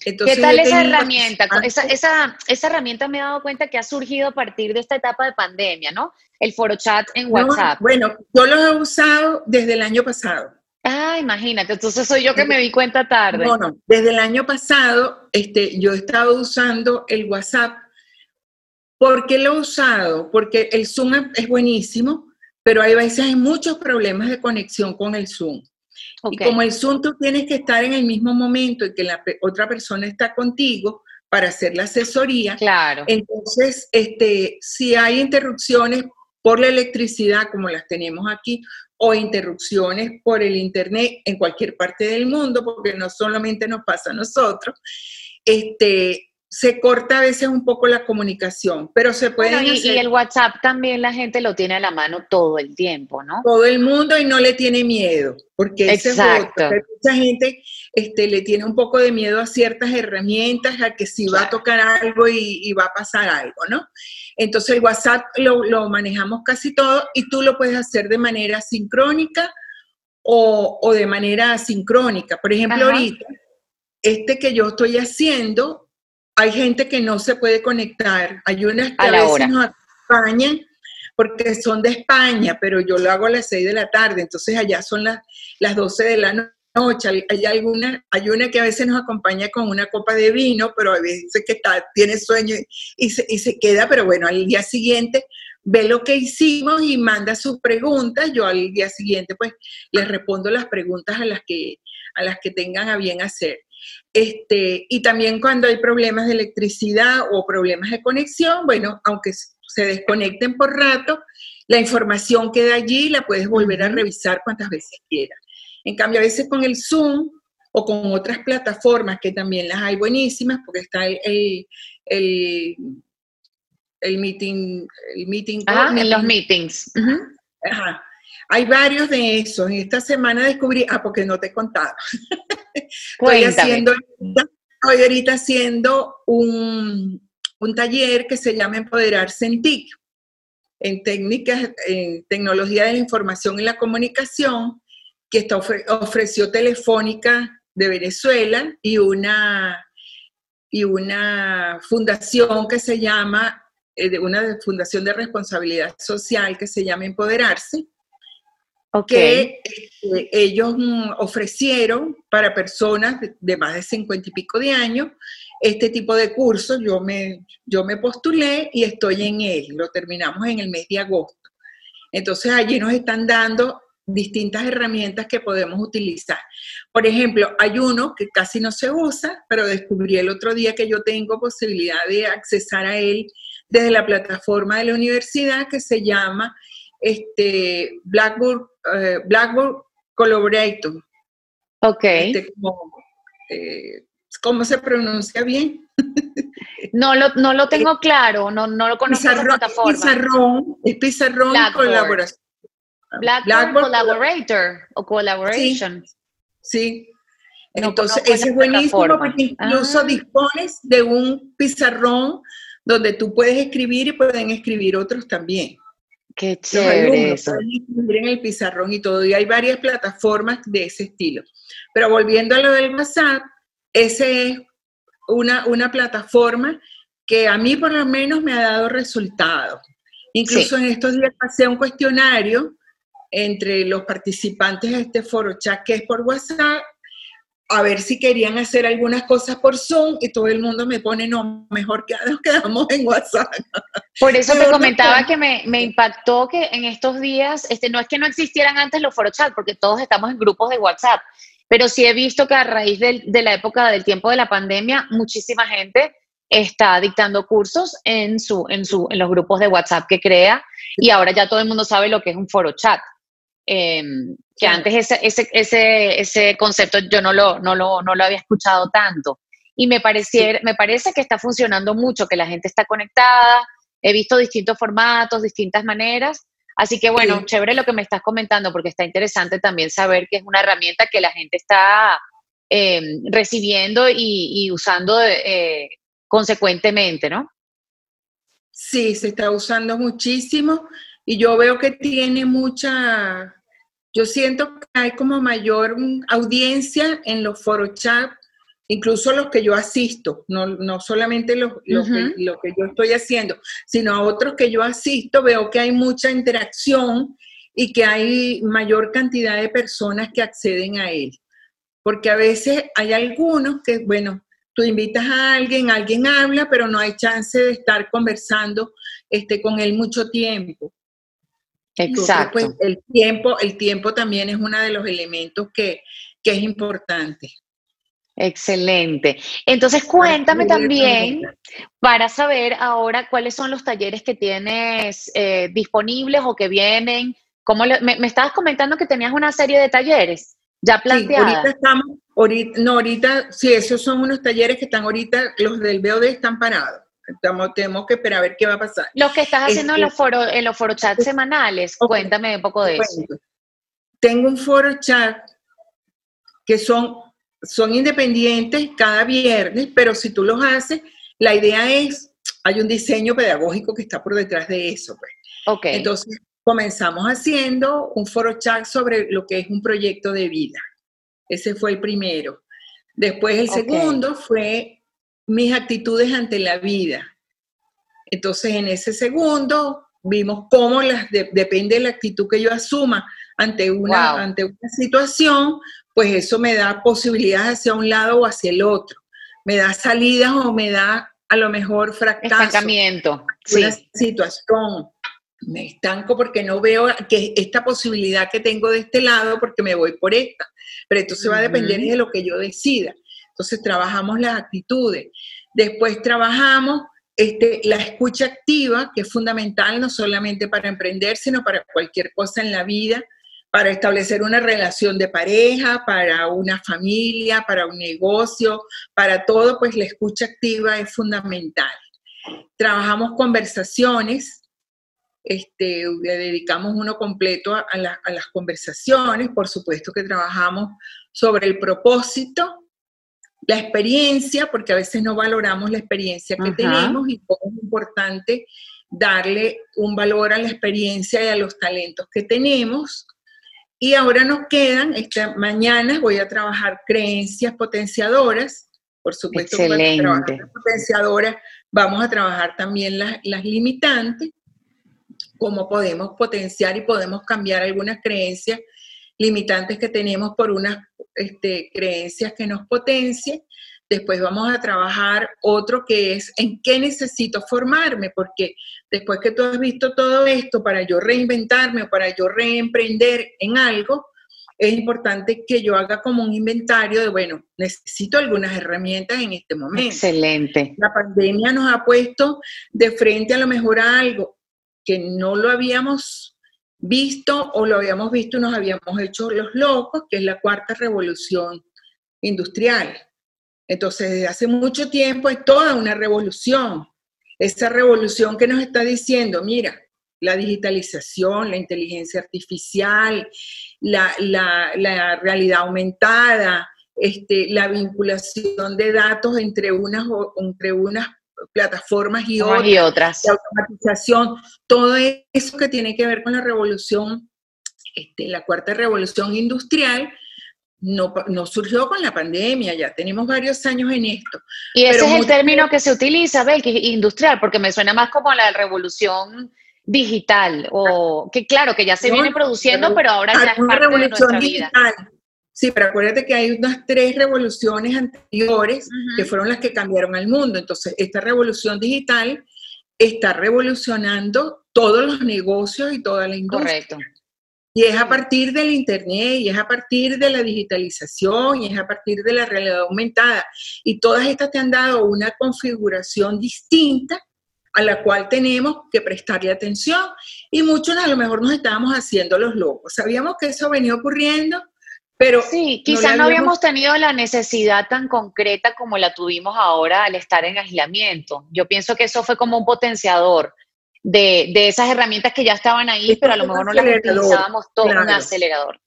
¿Qué tal esa herramienta? Esa, esa, esa, herramienta me he dado cuenta que ha surgido a partir de esta etapa de pandemia, ¿no? El foro chat en WhatsApp. bueno, yo lo he usado desde el año pasado. Ah, imagínate, entonces soy yo que me di cuenta tarde. No, no, desde el año pasado este, yo he estado usando el WhatsApp. ¿Por qué lo he usado? Porque el Zoom es buenísimo, pero hay veces hay muchos problemas de conexión con el Zoom. Y como el Zoom tú tienes que estar en el mismo momento y que la otra persona está contigo para hacer la asesoría. Claro. Entonces, este, si hay interrupciones por la electricidad, como las tenemos aquí, o interrupciones por el Internet en cualquier parte del mundo, porque no solamente nos pasa a nosotros, este, se corta a veces un poco la comunicación, pero se puede y, y, el WhatsApp también la gente lo tiene a la mano todo el tiempo, ¿no? Todo el mundo y no le tiene miedo, porque Exacto. mucha gente este, le tiene un poco de miedo a ciertas herramientas, a que si va a tocar algo y, va a pasar algo, ¿no? Entonces el WhatsApp lo, manejamos casi todo y tú lo puedes hacer de manera sincrónica o, de manera asincrónica. Por ejemplo, ahorita, este que yo estoy haciendo hay gente que no se puede conectar. Hay unas que a, veces nos acompañan porque son de España, pero yo lo hago a las 6 de la tarde, entonces allá son las, las 12 de la noche. Hay, alguna, hay una que a veces nos acompaña con una copa de vino, pero a veces que está, tiene sueño y, se, y se queda, pero bueno, al día siguiente ve lo que hicimos y manda sus preguntas. Yo al día siguiente pues les respondo las preguntas a las que, a las que tengan a bien hacer. Este, y también cuando hay problemas de electricidad o problemas de conexión, bueno, aunque se desconecten por rato, la información queda allí y la puedes volver a revisar cuantas veces quieras. En cambio, a veces con el Zoom o con otras plataformas que también las hay buenísimas, porque está el, el, el, meeting, el meeting. Ah, en los meetings. Ajá. Hay varios de esos. En esta semana descubrí, ah, porque no te he contado. estoy haciendo, estoy ahorita haciendo un, taller que se llama Empoderarse en TIC, en técnicas, en tecnología de la información y la comunicación, que está ofreció Telefónica de Venezuela y una, y una fundación que se llama, eh, una fundación de responsabilidad social que se llama Empoderarse, que este, ellos mm, ofrecieron para personas de, más de 50 y pico de años este tipo de cursos. Yo me, yo me postulé y estoy en él. Lo terminamos en el mes de agosto. Entonces allí nos están dando distintas herramientas que podemos utilizar. Por ejemplo, hay uno que casi no se usa, pero descubrí el otro día que yo tengo posibilidad de accesar a él desde la plataforma de la universidad que se llama este, Blackboard, eh, Blackboard Collaborator. Ok. Este, eh, ¿Cómo se pronuncia bien? No lo, no lo tengo claro, no, no lo conozco pizarrón, plataforma. Pizarrón, es pizarrón Blackboard. colaboración. Blackboard, Blackboard, Collaborator o Collaboration. Sí. No Entonces, ese es buenísimo plataforma. porque incluso Ah. dispones de un pizarrón donde tú puedes escribir y pueden escribir otros también. Qué Los chévere alumnos eso. pueden escribir en el pizarrón y todo. Y hay varias plataformas de ese estilo. Pero volviendo a lo del WhatsApp, ese es una, una plataforma que a mí por lo menos me ha dado resultados. Incluso en estos días pasé un cuestionario entre los participantes de este foro chat que es por WhatsApp, a ver si querían hacer algunas cosas por Zoom y todo el mundo me pone, no, mejor que nos quedamos en WhatsApp. Por eso te no comentaba que me, me impactó que en estos días, este, no es que no existieran antes los foro chat, porque todos estamos en grupos de WhatsApp, pero sí he visto que a raíz del- de la época del tiempo de la pandemia, muchísima gente está dictando cursos en, su, en, su, en los grupos de WhatsApp que crea y ahora ya todo el mundo sabe lo que es un foro chat. Em, que Claro. antes ese, ese, ese, ese concepto yo no lo, no, lo, no lo había escuchado tanto. Y me, pareciera, me parece que está funcionando mucho, que la gente está conectada, he visto distintos formatos, distintas maneras. Así que bueno, Sí. chévere lo que me estás comentando, porque está interesante también saber que es una herramienta que la gente está eh, recibiendo y, y usando eh, consecuentemente, ¿no? Sí, se está usando muchísimo y yo veo que tiene mucha, yo siento que hay como mayor audiencia en los foros chat, incluso los que yo asisto, no, no solamente los, los que, lo que yo estoy haciendo, sino a otros que yo asisto, veo que hay mucha interacción y que hay mayor cantidad de personas que acceden a él. Porque a veces hay algunos que, bueno, tú invitas a alguien, alguien habla, pero no hay chance de estar conversando este, con él mucho tiempo. Entonces, Exacto. pues, el tiempo, el tiempo también es uno de los elementos que, que es importante. Excelente. Entonces, cuéntame también para saber ahora cuáles son los talleres que tienes eh, disponibles o que vienen. ¿Cómo le- me, me estabas comentando que tenías una serie de talleres ya Sí, planteada. ahorita estamos, ahorita, no, ahorita, sí, esos son unos talleres que están ahorita, los del BOD están parados. Estamos, tenemos que esperar a ver qué va a pasar. Los que estás haciendo en los foros, en los foro chats semanales, cuéntame un poco de eso. Tengo un foro chat que son, son independientes cada viernes, pero si tú los haces, la idea es, hay un diseño pedagógico que está por detrás de eso. Pues. Ok. Entonces, comenzamos haciendo un foro chat sobre lo que es un proyecto de vida. Ese fue el primero. Después el segundo fue mis actitudes ante la vida. Entonces, en ese segundo vimos cómo las de- depende de la actitud que yo asuma ante una, Wow. ante una situación, pues eso me da posibilidades hacia un lado o hacia el otro. Me da salidas o me da a lo mejor fracaso Estancamiento. Sí. una situación, me estanco porque no veo que esta posibilidad que tengo de este lado porque me voy por esta, pero entonces va a depender de lo que yo decida. Entonces trabajamos las actitudes, después trabajamos este, la escucha activa, que es fundamental no solamente para emprender, sino para cualquier cosa en la vida, para establecer una relación de pareja, para una familia, para un negocio, para todo, pues la escucha activa es fundamental. Trabajamos conversaciones, este, dedicamos uno completo a las conversaciones, por supuesto que trabajamos sobre el propósito, la experiencia, porque a veces no valoramos la experiencia que Ajá. tenemos y cómo es importante darle un valor a la experiencia y a los talentos que tenemos. Y ahora nos quedan, esta mañana voy a trabajar creencias potenciadoras, por supuesto, cuando Excelente. trabajamos potenciadoras vamos a trabajar también las, las limitantes, cómo podemos potenciar y podemos cambiar algunas creencias limitantes que tenemos por unas este, creencias que nos potencien. Después vamos a trabajar otro que es en qué necesito formarme, porque después que tú has visto todo esto, para yo reinventarme o para yo reemprender en algo, es importante que yo haga como un inventario de, bueno, necesito algunas herramientas en este momento. Excelente. La pandemia nos ha puesto de frente a lo mejor a algo que no lo habíamos visto o lo habíamos visto nos habíamos hecho los locos, que es la cuarta revolución industrial. Entonces, desde hace mucho tiempo hay toda una revolución. Esa revolución que nos está diciendo, mira, la digitalización, la inteligencia artificial, la, realidad aumentada, este, la vinculación de datos entre unas, entre unas plataformas y otras, y otras, la automatización, todo eso que tiene que ver con la revolución, este, la cuarta revolución industrial, no, no, surgió con la pandemia, ya tenemos varios años en esto. Y ese es el término que se utiliza, que industrial, porque me suena más como la revolución digital, o que claro, que ya se viene produciendo, pero ahora ya es parte de nuestra digital. vida. Sí, pero acuérdate que hay unas tres revoluciones anteriores que fueron las que cambiaron al mundo. Entonces, esta revolución digital está revolucionando todos los negocios y toda la industria. Correcto. Y es a partir del Internet, y es a partir de la digitalización, y es a partir de la realidad aumentada. Y todas estas te han dado una configuración distinta a la cual tenemos que prestarle atención. Y muchos a lo mejor nos estábamos haciendo los locos. Sabíamos que eso venía ocurriendo, pero... Sí, quizás no, habíamos tenido la necesidad tan concreta como la tuvimos ahora al estar en aislamiento. Yo pienso que eso fue como un potenciador de, esas herramientas que ya estaban ahí, pero a lo mejor no las utilizábamos todo, un acelerador.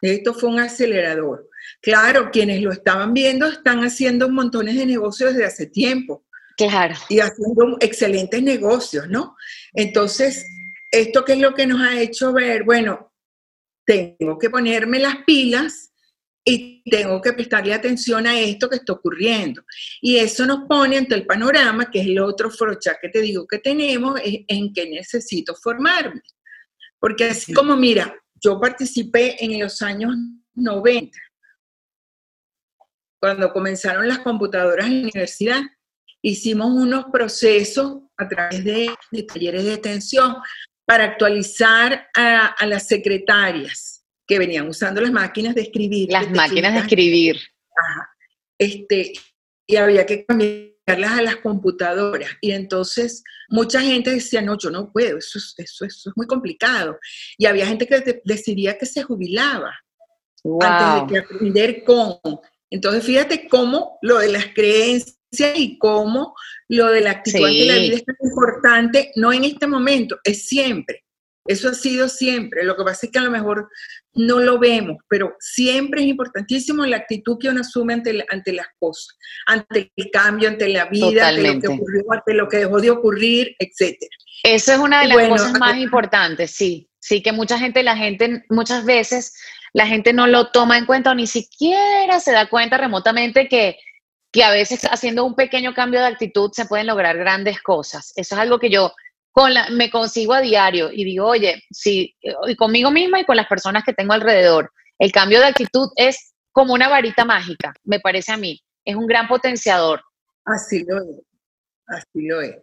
Esto fue un acelerador. Claro, quienes lo estaban viendo están haciendo montones de negocios desde hace tiempo. Claro. Y haciendo excelentes negocios, ¿no? Entonces, ¿esto qué es lo que nos ha hecho ver? Bueno, tengo que ponerme las pilas y tengo que prestarle atención a esto que está ocurriendo. Y eso nos pone ante el panorama, que es el otro frocha que te digo que tenemos, en que necesito formarme. Porque así como, mira, yo participé en los años 90, cuando comenzaron las computadoras en la universidad, hicimos unos procesos a través de, talleres de atención para actualizar a las secretarias que venían usando las máquinas de escribir. Las máquinas de escribir. Este, y había que cambiarlas a las computadoras. Y entonces mucha gente decía, no, yo no puedo, eso es, eso, es muy complicado. Y había gente que decidía que se jubilaba antes de que aprender con. Entonces fíjate cómo lo de las creencias y cómo lo de la actitud ante la vida es tan importante, no en este momento, es siempre. Eso ha sido siempre. Lo que pasa es que a lo mejor no lo vemos, pero siempre es importantísimo la actitud que uno asume ante, ante las cosas, ante el cambio, ante la vida, ante lo que ocurrió, ante lo que dejó de ocurrir, etc. Eso es una de las cosas más importantes, sí. Sí, que mucha gente, la gente, muchas veces la gente no lo toma en cuenta o ni siquiera se da cuenta remotamente que, que a veces haciendo un pequeño cambio de actitud se pueden lograr grandes cosas. Eso es algo que yo me consigo a diario y digo, oye, sí, y conmigo misma y con las personas que tengo alrededor. El cambio de actitud es como una varita mágica, me parece a mí. Es un gran potenciador. Así lo es, así lo es.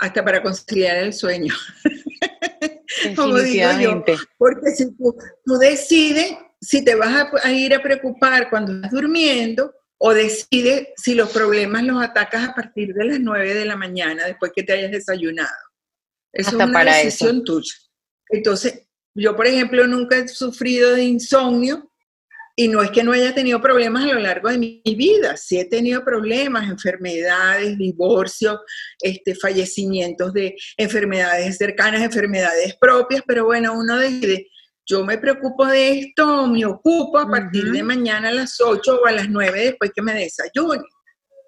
Hasta para conciliar el sueño. como digo yo, porque si tú, decides si te vas a, a, ir a preocupar cuando estás durmiendo o decides si los problemas los atacas a partir de las 9 de la mañana después que te hayas desayunado. Eso es una decisión tuya. Entonces, yo, por ejemplo, nunca he sufrido de insomnio y no es que no haya tenido problemas a lo largo de mi vida, sí he tenido problemas, enfermedades, divorcios, este, fallecimientos de enfermedades cercanas, enfermedades propias, pero bueno, uno decide, yo me preocupo de esto, me ocupo a partir de mañana a las 8 o a las 9 después que me desayune.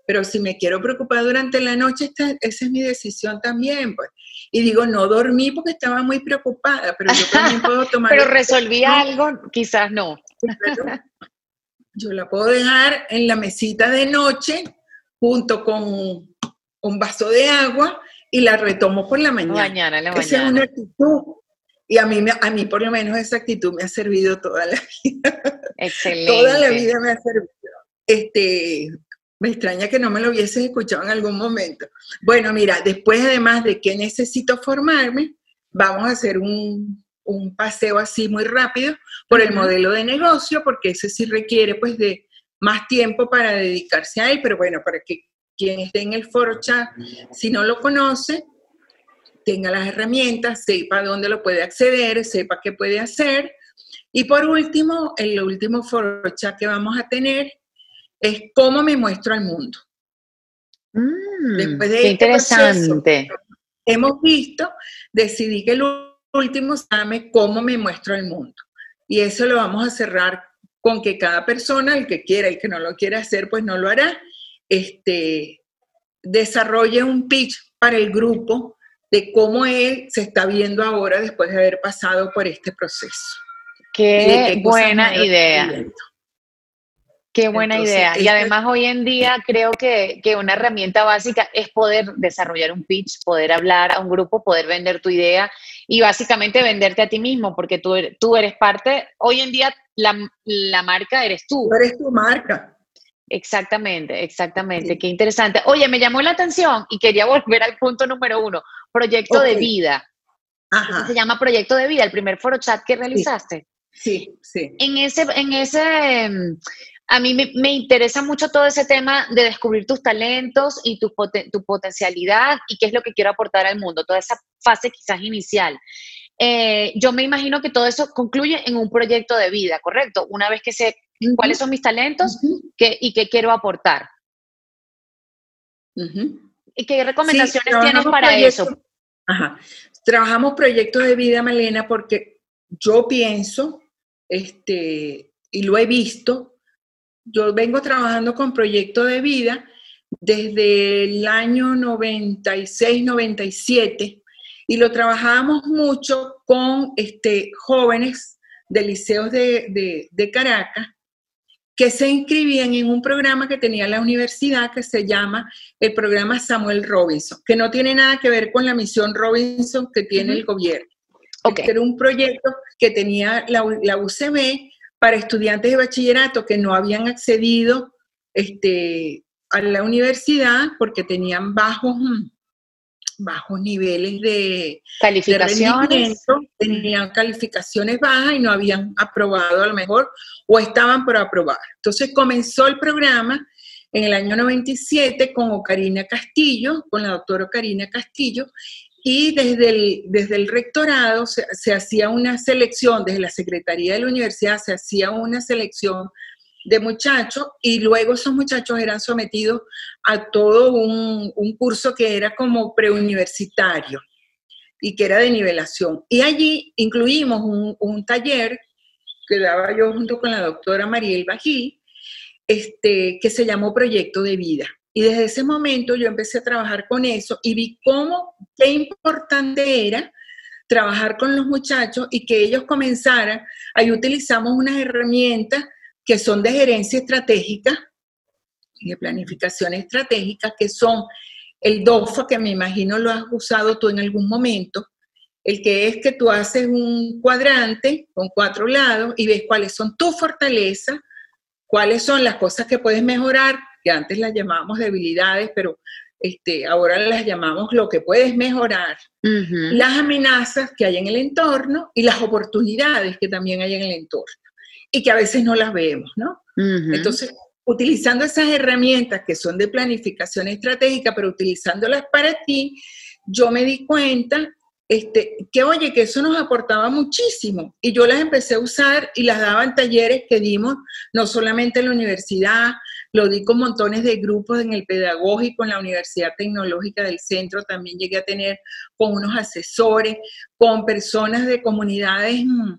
Pero si me quiero preocupar durante la noche, esa es mi decisión también. Pues. Y digo, no dormí porque estaba muy preocupada, pero yo también puedo tomar... pero resolví algo, quizás no. yo la puedo dejar en la mesita de noche junto con un vaso de agua y la retomo por la mañana. Mañana, la Esa es una actitud. Y a mí, a mí por lo menos esa actitud me ha servido toda la vida. Excelente. toda la vida me ha servido. Este, me extraña que no me lo hubieses escuchado en algún momento. Bueno, mira, después además de que necesito formarme, vamos a hacer un, paseo así muy rápido por el modelo de negocio, porque ese sí requiere pues de más tiempo para dedicarse a él, pero bueno, para que quien esté en el foro chat, si no lo conoce, tenga las herramientas, sepa dónde lo puede acceder, sepa qué puede hacer. Y por último, el último foro chat que vamos a tener es cómo me muestro al mundo. Mm, Después de qué este interesante. hemos visto, decidí que el último llame cómo me muestro al mundo. Y eso lo vamos a cerrar con que cada persona, el que quiera y el que no lo quiera hacer, pues no lo hará, este, desarrolle un pitch para el grupo de cómo él se está viendo ahora después de haber pasado por este proceso. Qué buena idea. Qué buena idea. Y además hoy en día creo que, una herramienta básica es poder desarrollar un pitch, poder hablar a un grupo, poder vender tu idea y básicamente venderte a ti mismo, porque tú, tú eres parte, hoy en día la, marca eres tú. Tú eres tu marca. Exactamente, exactamente. Qué interesante. Oye, me llamó la atención y quería volver al punto número uno, proyecto de vida. Ajá. Se llama proyecto de vida, el primer foro chat que realizaste. Sí, sí. En ese, en ese a mí me, interesa mucho todo ese tema de descubrir tus talentos y tu, tu, potencialidad y qué es lo que quiero aportar al mundo, toda esa fase quizás inicial. Eh, yo me imagino que todo eso concluye en un proyecto de vida, ¿correcto? Una vez que sé cuáles son mis talentos y qué quiero aportar. ¿Y qué recomendaciones tienes para eso? Ajá. Trabajamos proyectos de vida, Malena, porque yo pienso, este, y lo he visto, yo vengo trabajando con Proyecto de Vida desde el año 96-97 y lo trabajábamos mucho con este, jóvenes de liceos de, de, Caracas que se inscribían en un programa que tenía la universidad que se llama el programa Samuel Robinson, que no tiene nada que ver con la misión Robinson que tiene el gobierno. Okay. Era un proyecto que tenía la, la UCB para estudiantes de bachillerato que no habían accedido este, a la universidad porque tenían bajos, mm, bajos niveles de, calificaciones. tenían calificaciones bajas y no habían aprobado a lo mejor o estaban por aprobar. Entonces comenzó el programa en el año 97 con Ocarina Castillo, con la doctora Ocarina Castillo, y desde el, desde el rectorado se, hacía una selección, desde la Secretaría de la Universidad se hacía una selección de muchachos y luego esos muchachos eran sometidos a todo un, curso que era como preuniversitario y que era de nivelación. Y allí incluimos un, taller que daba yo junto con la doctora Mariel Bají, este, que se llamó Proyecto de Vida. Y desde ese momento yo empecé a trabajar con eso y vi cómo, qué importante era trabajar con los muchachos y que ellos comenzaran. Ahí utilizamos unas herramientas que son de gerencia estratégica y de planificación estratégica, que son el DOFA, que me imagino lo has usado tú en algún momento, el que es que tú haces un cuadrante con cuatro lados y ves cuáles son tus fortalezas, cuáles son las cosas que puedes mejorar, que antes las llamábamos debilidades, pero este, ahora las llamamos lo que puedes mejorar, las amenazas que hay en el entorno y las oportunidades que también hay en el entorno y que a veces no las vemos, ¿no? Entonces, utilizando esas herramientas que son de planificación estratégica, pero utilizándolas para ti, yo me di cuenta este, que oye, que eso nos aportaba muchísimo. Y yo las empecé a usar y las daba en talleres que dimos, no solamente en la universidad, lo di con montones de grupos en el pedagógico, en la Universidad Tecnológica del Centro, también llegué a tener con unos asesores, con personas de comunidades mm,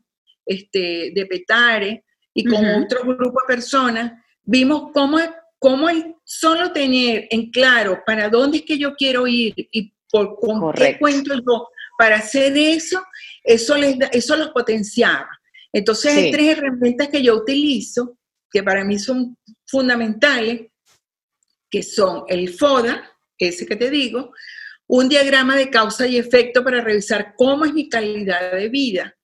este, de Petare y con otro grupo de personas. Vimos cómo, cómo el solo tener en claro para dónde es que yo quiero ir y por con qué cuento yo para hacer eso, eso, les eso los potenciaba. Entonces hay tres herramientas que yo utilizo que para mí son fundamentales, que son el FODA, ese que te digo, un diagrama de causa y efecto para revisar cómo es mi calidad de vida,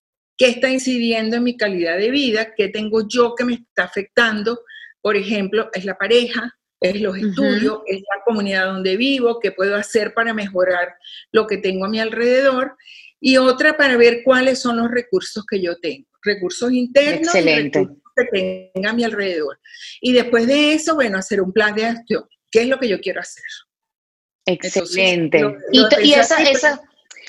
qué está incidiendo en mi calidad de vida, qué tengo yo que me está afectando. Por ejemplo, es la pareja, es los estudios, es la comunidad donde vivo, qué puedo hacer para mejorar lo que tengo a mi alrededor. Y otra para ver cuáles son los recursos que yo tengo, recursos internos Excelente que tenga a mi alrededor. Y después de eso, bueno, hacer un plan de acción. ¿Qué es lo que yo quiero hacer? Excelente. y, esa, esa,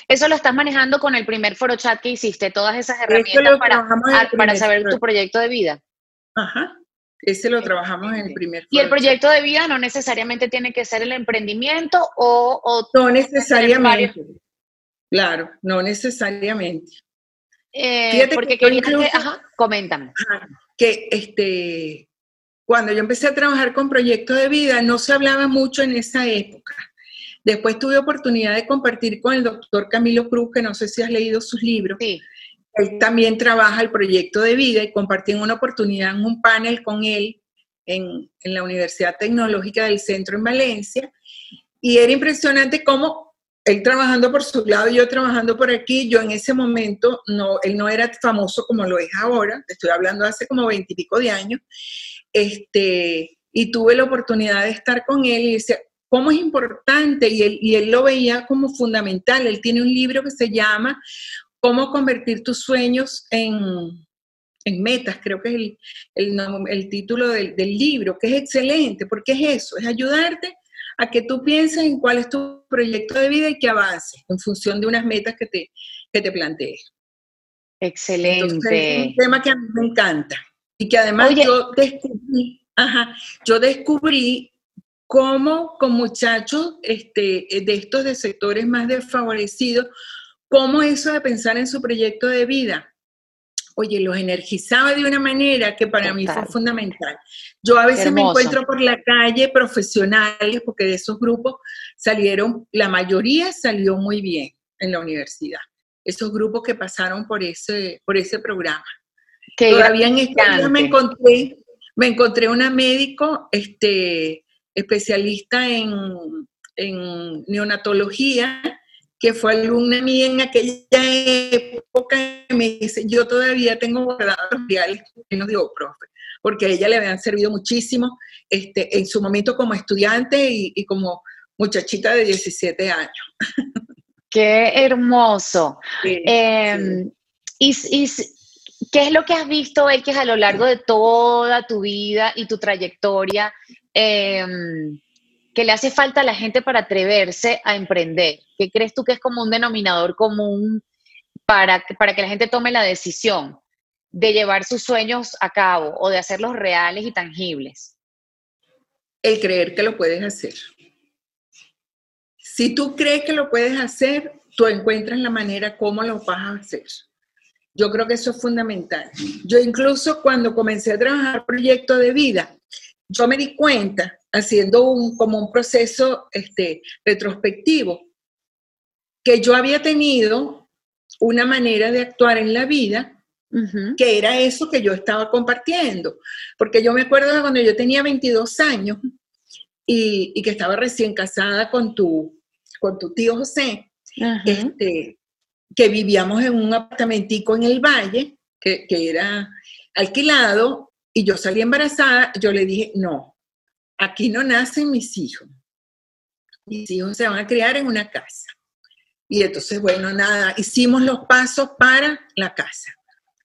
Eso lo estás manejando con el primer foro chat que hiciste, todas esas herramientas para, para saber tu proyecto de vida. Ajá. Ese lo trabajamos en el primer. Y el proyecto de vida no necesariamente tiene que ser el emprendimiento o... no necesariamente. Claro, no necesariamente. Eh, porque que ajá, coméntame. que este, cuando yo empecé a trabajar con proyectos de vida, no se hablaba mucho en esa época. Después tuve oportunidad de compartir con el doctor Camilo Cruz, que no sé si has leído sus libros. Sí. Él también trabaja el proyecto de vida y compartí en una oportunidad en un panel con él en, en, la Universidad Tecnológica del Centro en Valencia. Y era impresionante cómo él trabajando por su lado y yo trabajando por aquí, yo en ese momento, no, él no era famoso como lo es ahora, estoy hablando hace como veintipico de años, este, y tuve la oportunidad de estar con él y decía, ¿cómo es importante? Y él, y él lo veía como fundamental. Él tiene un libro que se llama cómo convertir tus sueños en, metas, creo que es el, el, título del, libro, que es excelente, porque es eso, es ayudarte a que tú pienses en cuál es tu proyecto de vida y que avances en función de unas metas que te, que te plantees. Excelente. es un tema que a mí me encanta y que además yo descubrí, yo descubrí cómo con muchachos este, de estos de sectores más desfavorecidos cómo eso de pensar en su proyecto de vida, oye, los energizaba de una manera que para mí fue fundamental. Yo a veces me encuentro por la calle profesionales, porque de esos grupos salieron, la mayoría salió muy bien en la universidad. Esos grupos que pasaron por ese, por ese programa. Todavía en este me encontré, me encontré una médico este, especialista en, en neonatología que fue alumna mía en aquella época, me dice, yo todavía tengo guardados reales, y nos digo, profe, porque a ella le habían servido muchísimo este, en su momento como estudiante y, como muchachita de 17 años. Qué hermoso. Em, y, qué es lo que has visto, que a lo largo de toda tu vida y tu trayectoria? Eh, que le hace falta a la gente para atreverse a emprender? ¿Qué crees tú que es como un denominador común para, para que la gente tome la decisión de llevar sus sueños a cabo o de hacerlos reales y tangibles? El creer que lo puedes hacer. Si tú crees que lo puedes hacer, tú encuentras la manera cómo lo vas a hacer. Yo creo que eso es fundamental. Yo incluso cuando comencé a trabajar proyecto de vida, yo me di cuenta, haciendo un, como un proceso este, retrospectivo, que yo había tenido una manera de actuar en la vida que era eso que yo estaba compartiendo. Porque yo me acuerdo de cuando yo tenía 22 años y, que estaba recién casada con tu, con tu tío José, este, que vivíamos en un apartamentico en el valle, que, que era alquilado, y yo salí embarazada, yo le dije, no, aquí no nacen mis hijos. Mis hijos se van a criar en una casa. Y entonces, bueno, nada, hicimos los pasos para la casa.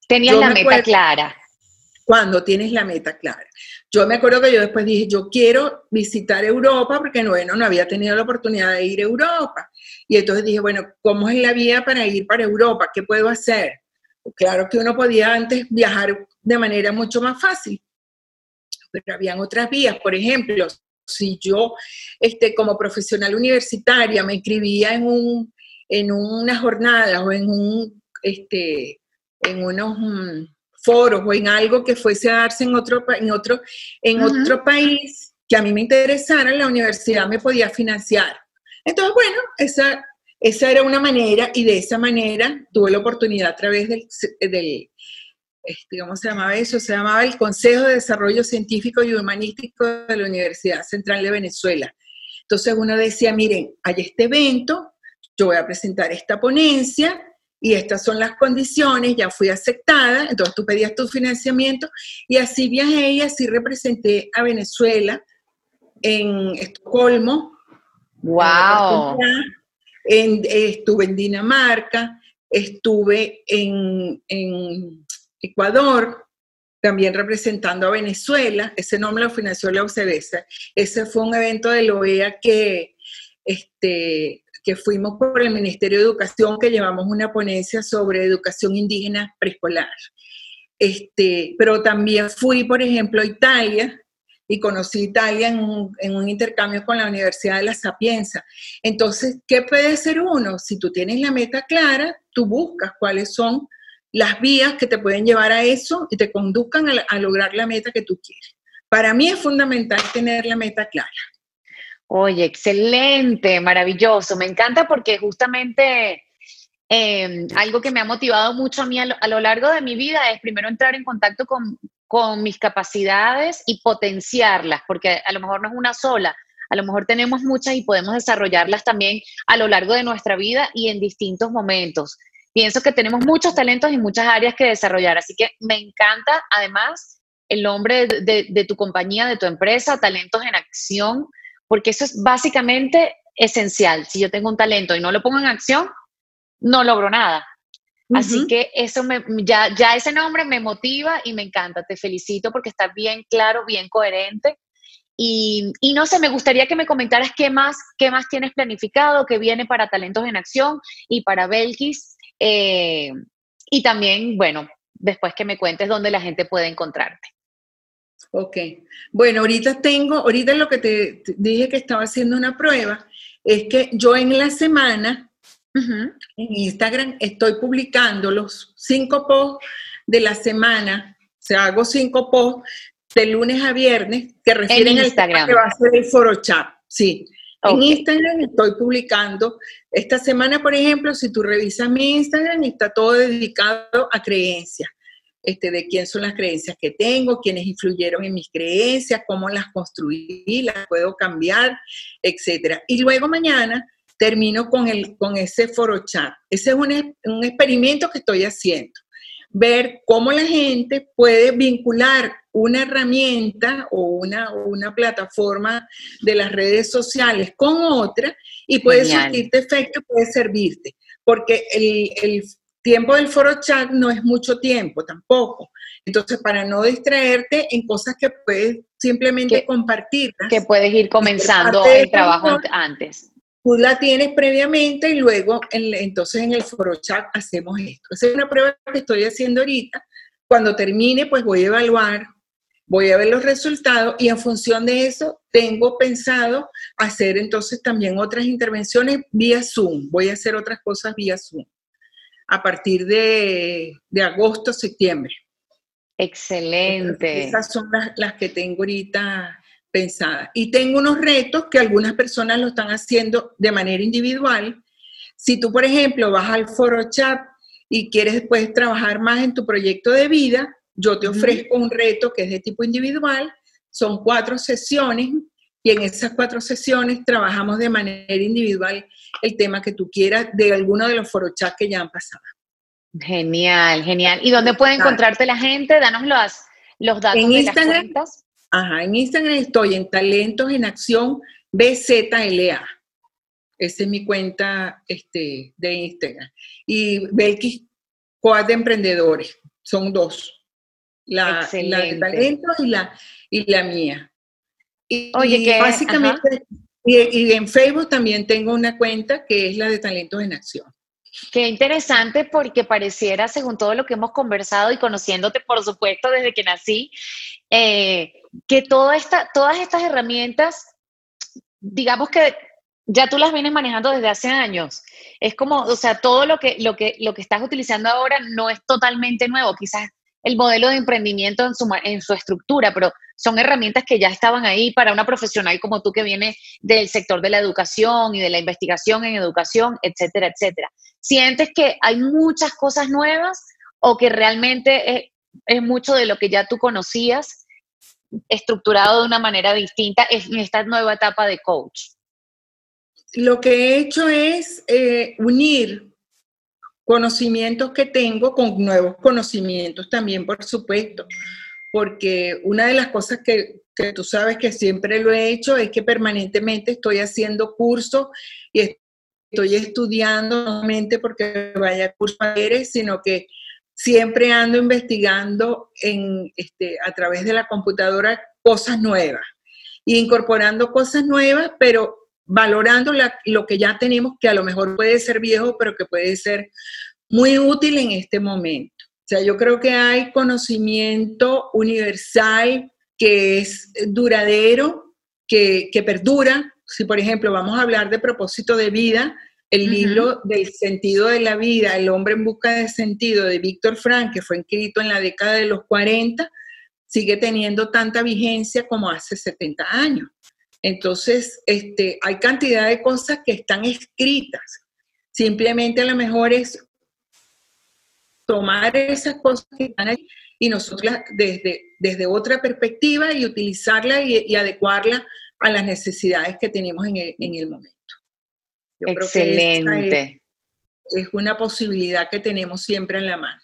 Tenías la meta clara. Cuando tienes la meta clara. Yo me acuerdo que yo después dije, yo quiero visitar Europa, porque bueno, no había tenido la oportunidad de ir a Europa. Y entonces dije, bueno, ¿cómo es la vía para ir para Europa? ¿Qué puedo hacer? Claro que uno podía antes viajar de manera mucho más fácil, pero habían otras vías. Por ejemplo, si yo este, como profesional universitaria me inscribía en, un, en una jornada o en, un, este, en unos mm, foros o en algo que fuese a darse en otro, en otro, en otro país que a mí me interesara, la universidad me podía financiar. Entonces, bueno, esa esa era una manera y de esa manera tuve la oportunidad a través del, este, ¿cómo se llamaba eso? Se llamaba el Consejo de Desarrollo Científico y Humanístico de la Universidad Central de Venezuela. Entonces uno decía, miren, hay este evento, yo voy a presentar esta ponencia y estas son las condiciones, ya fui aceptada, entonces tú pedías tu financiamiento y así viajé y así representé a Venezuela en Estocolmo. ¡Wow! estuve en Dinamarca, estuve en, Ecuador, también representando a Venezuela, ese nombre lo financió la OCDE, ese fue un evento de la OEA que, este, que fuimos por el Ministerio de Educación, que llevamos una ponencia sobre educación indígena preescolar. Este, pero también fui, por ejemplo, a Italia y conocí Italia en un, en un, intercambio con la Universidad de La Sapienza. Entonces, ¿qué puede hacer uno? Si tú tienes la meta clara, tú buscas cuáles son las vías que te pueden llevar a eso y te conduzcan a, lograr la meta que tú quieres. Para mí es fundamental tener la meta clara. Oye, excelente, maravilloso. Me encanta porque justamente eh, algo que me ha motivado mucho a mí a lo, a lo, largo de mi vida es primero entrar en contacto con, con mis capacidades y potenciarlas, porque a lo mejor no es una sola, a lo mejor tenemos muchas y podemos desarrollarlas también a lo largo de nuestra vida y en distintos momentos. Pienso que tenemos muchos talentos y muchas áreas que desarrollar, así que me encanta además el nombre de, de, de tu compañía, de tu empresa, Talentos en Acción, porque eso es básicamente esencial. Si yo tengo un talento y no lo pongo en acción, no logro nada. Uh -huh. Así que eso me, ya, ya ese nombre me motiva y me encanta. Te felicito porque está bien claro, bien coherente. Y, y, no sé, me gustaría que me comentaras qué más, qué más tienes planificado, qué viene para Talentos en Acción y para Belkis. Eh, y también, bueno, después que me cuentes dónde la gente puede encontrarte. Ok. Bueno, ahorita tengo, ahorita lo que te, te dije que estaba haciendo una prueba es que yo en la semana uh -huh. en Instagram estoy publicando los cinco posts de la semana. O sea, hago cinco posts de lunes a viernes que refieren al tema que va a ser el foro chat. Sí. Okay. En Instagram estoy publicando. Esta semana, por ejemplo, si tú revisas mi Instagram, está todo dedicado a creencias este, de quién son las creencias que tengo, quiénes influyeron en mis creencias, cómo las construí, las puedo cambiar, etc. Y luego mañana termino con, el, con ese foro chat. Ese es un, un experimento que estoy haciendo. Ver cómo la gente puede vincular una herramienta o una, una plataforma de las redes sociales con otra y puede surtirte efecto, puede servirte. Porque el, el tiempo del foro chat no es mucho tiempo tampoco. Entonces, para no distraerte en cosas que puedes simplemente compartir. Que puedes ir comenzando el trabajo antes. Tú la tienes previamente y luego, en, entonces en el foro chat hacemos esto. Esa es una prueba que estoy haciendo ahorita. Cuando termine, pues voy a evaluar, voy a ver los resultados y en función de eso tengo pensado hacer entonces también otras intervenciones vía Zoom. Voy a hacer otras cosas vía Zoom a partir de, de agosto, septiembre. Excelente. Esas son las, las, que tengo ahorita pensadas. Y tengo unos retos que algunas personas lo están haciendo de manera individual. Si tú, por ejemplo, vas al foro chat y quieres después trabajar más en tu proyecto de vida, yo te ofrezco un reto que es de tipo individual. Son cuatro sesiones y en esas cuatro sesiones trabajamos de manera individual el tema que tú quieras de alguno de los forochats que ya han pasado. Genial, genial. ¿Y dónde puede encontrarte la gente? Danos los, los datos en de Instagram, las cuentas. Ajá, en Instagram estoy en Talentos en Acción BZLA. Esa es mi cuenta este, de Instagram. Y Belkis Coad de Emprendedores. Son dos. La, la de talentos y la, y la mía. Y, Oye, que básicamente, y, y, en Facebook también tengo una cuenta que es la de Talentos en Acción. Qué interesante porque pareciera, según todo lo que hemos conversado y conociéndote, por supuesto, desde que nací, eh, que toda esta, todas estas herramientas, digamos que ya tú las vienes manejando desde hace años. Es como, o sea, todo lo que, lo que, lo que estás utilizando ahora no es totalmente nuevo. Quizás el modelo de emprendimiento en su, en su estructura, pero son herramientas que ya estaban ahí para una profesional como tú que viene del sector de la educación y de la investigación en educación, etcétera, etcétera. ¿Sientes que hay muchas cosas nuevas o que realmente es, mucho de lo que ya tú conocías estructurado de una manera distinta en esta nueva etapa de coach? Lo que he hecho es eh, unir conocimientos que tengo con nuevos conocimientos también, por supuesto, porque una de las cosas que, que, tú sabes que siempre lo he hecho es que permanentemente estoy haciendo cursos y estoy estudiando, no solamente porque vaya a curso sino que siempre ando investigando en, este, a través de la computadora cosas nuevas. Y incorporando cosas nuevas, pero valorando lo que ya tenemos, que a lo mejor puede ser viejo, pero que puede ser muy útil en este momento. O sea, yo creo que hay conocimiento universal que es duradero, que, que perdura. Si, por ejemplo, vamos a hablar de propósito de vida, el libro del sentido de la vida, El hombre en busca de sentido de Víctor Frank, que fue escrito en la década de los 40, sigue teniendo tanta vigencia como hace 70 años. Entonces, este, hay cantidad de cosas que están escritas. Simplemente a lo mejor es tomar esas cosas que están ahí y nosotros desde, desde otra perspectiva y utilizarla y, adecuarla a las necesidades que tenemos en el momento. Excelente. es, una posibilidad que tenemos siempre en la mano.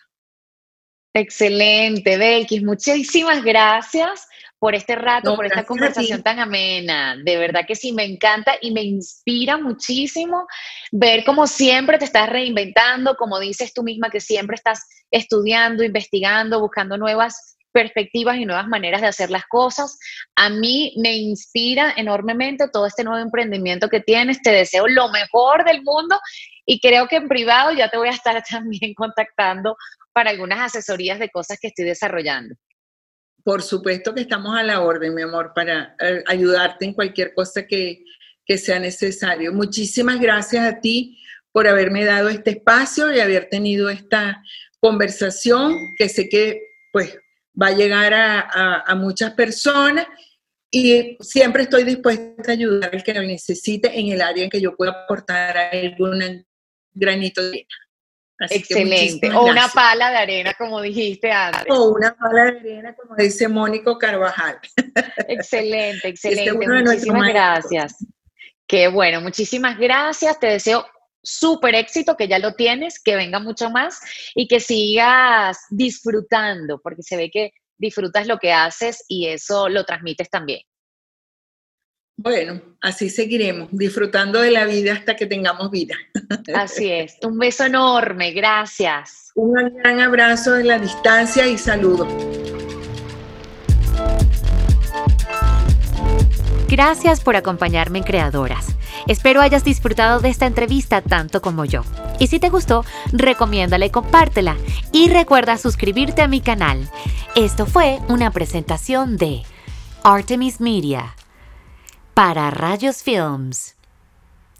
Excelente, Belkis. Muchísimas gracias por este rato, por esta conversación tan amena. De verdad que sí, me encanta y me inspira muchísimo ver cómo siempre te estás reinventando, como dices tú misma, que siempre estás estudiando, investigando, buscando nuevas perspectivas y nuevas maneras de hacer las cosas. A mí me inspira enormemente todo este nuevo emprendimiento que tienes. Te deseo lo mejor del mundo y creo que en privado ya te voy a estar también contactando para algunas asesorías de cosas que estoy desarrollando. Por supuesto que estamos a la orden, mi amor, para eh, ayudarte en cualquier cosa que, que sea necesario. Muchísimas gracias a ti por haberme dado este espacio y haber tenido esta conversación que sé que pues va a llegar a, muchas personas y siempre estoy dispuesta a ayudar al que lo necesite en el área en que yo pueda aportar algún granito de arena. Excelente. O una pala de arena, como dijiste antes. O una pala de arena, como dice Mónico Carvajal. Excelente, excelente. muchísimas gracias. Qué bueno, muchísimas gracias. Te deseo súper éxito, que ya lo tienes, que venga mucho más y que sigas disfrutando, porque se ve que disfrutas lo que haces y eso lo transmites también. Bueno, así seguiremos, disfrutando de la vida hasta que tengamos vida. Así es. Un beso enorme, gracias. Un gran abrazo de la distancia y saludos. Gracias por acompañarme en Creadoras. Espero hayas disfrutado de esta entrevista tanto como yo. Y si te gustó, recomiéndala y compártela. Y recuerda suscribirte a mi canal. Esto fue una presentación de Artemis Media para Rayos Films.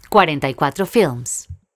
44 Films.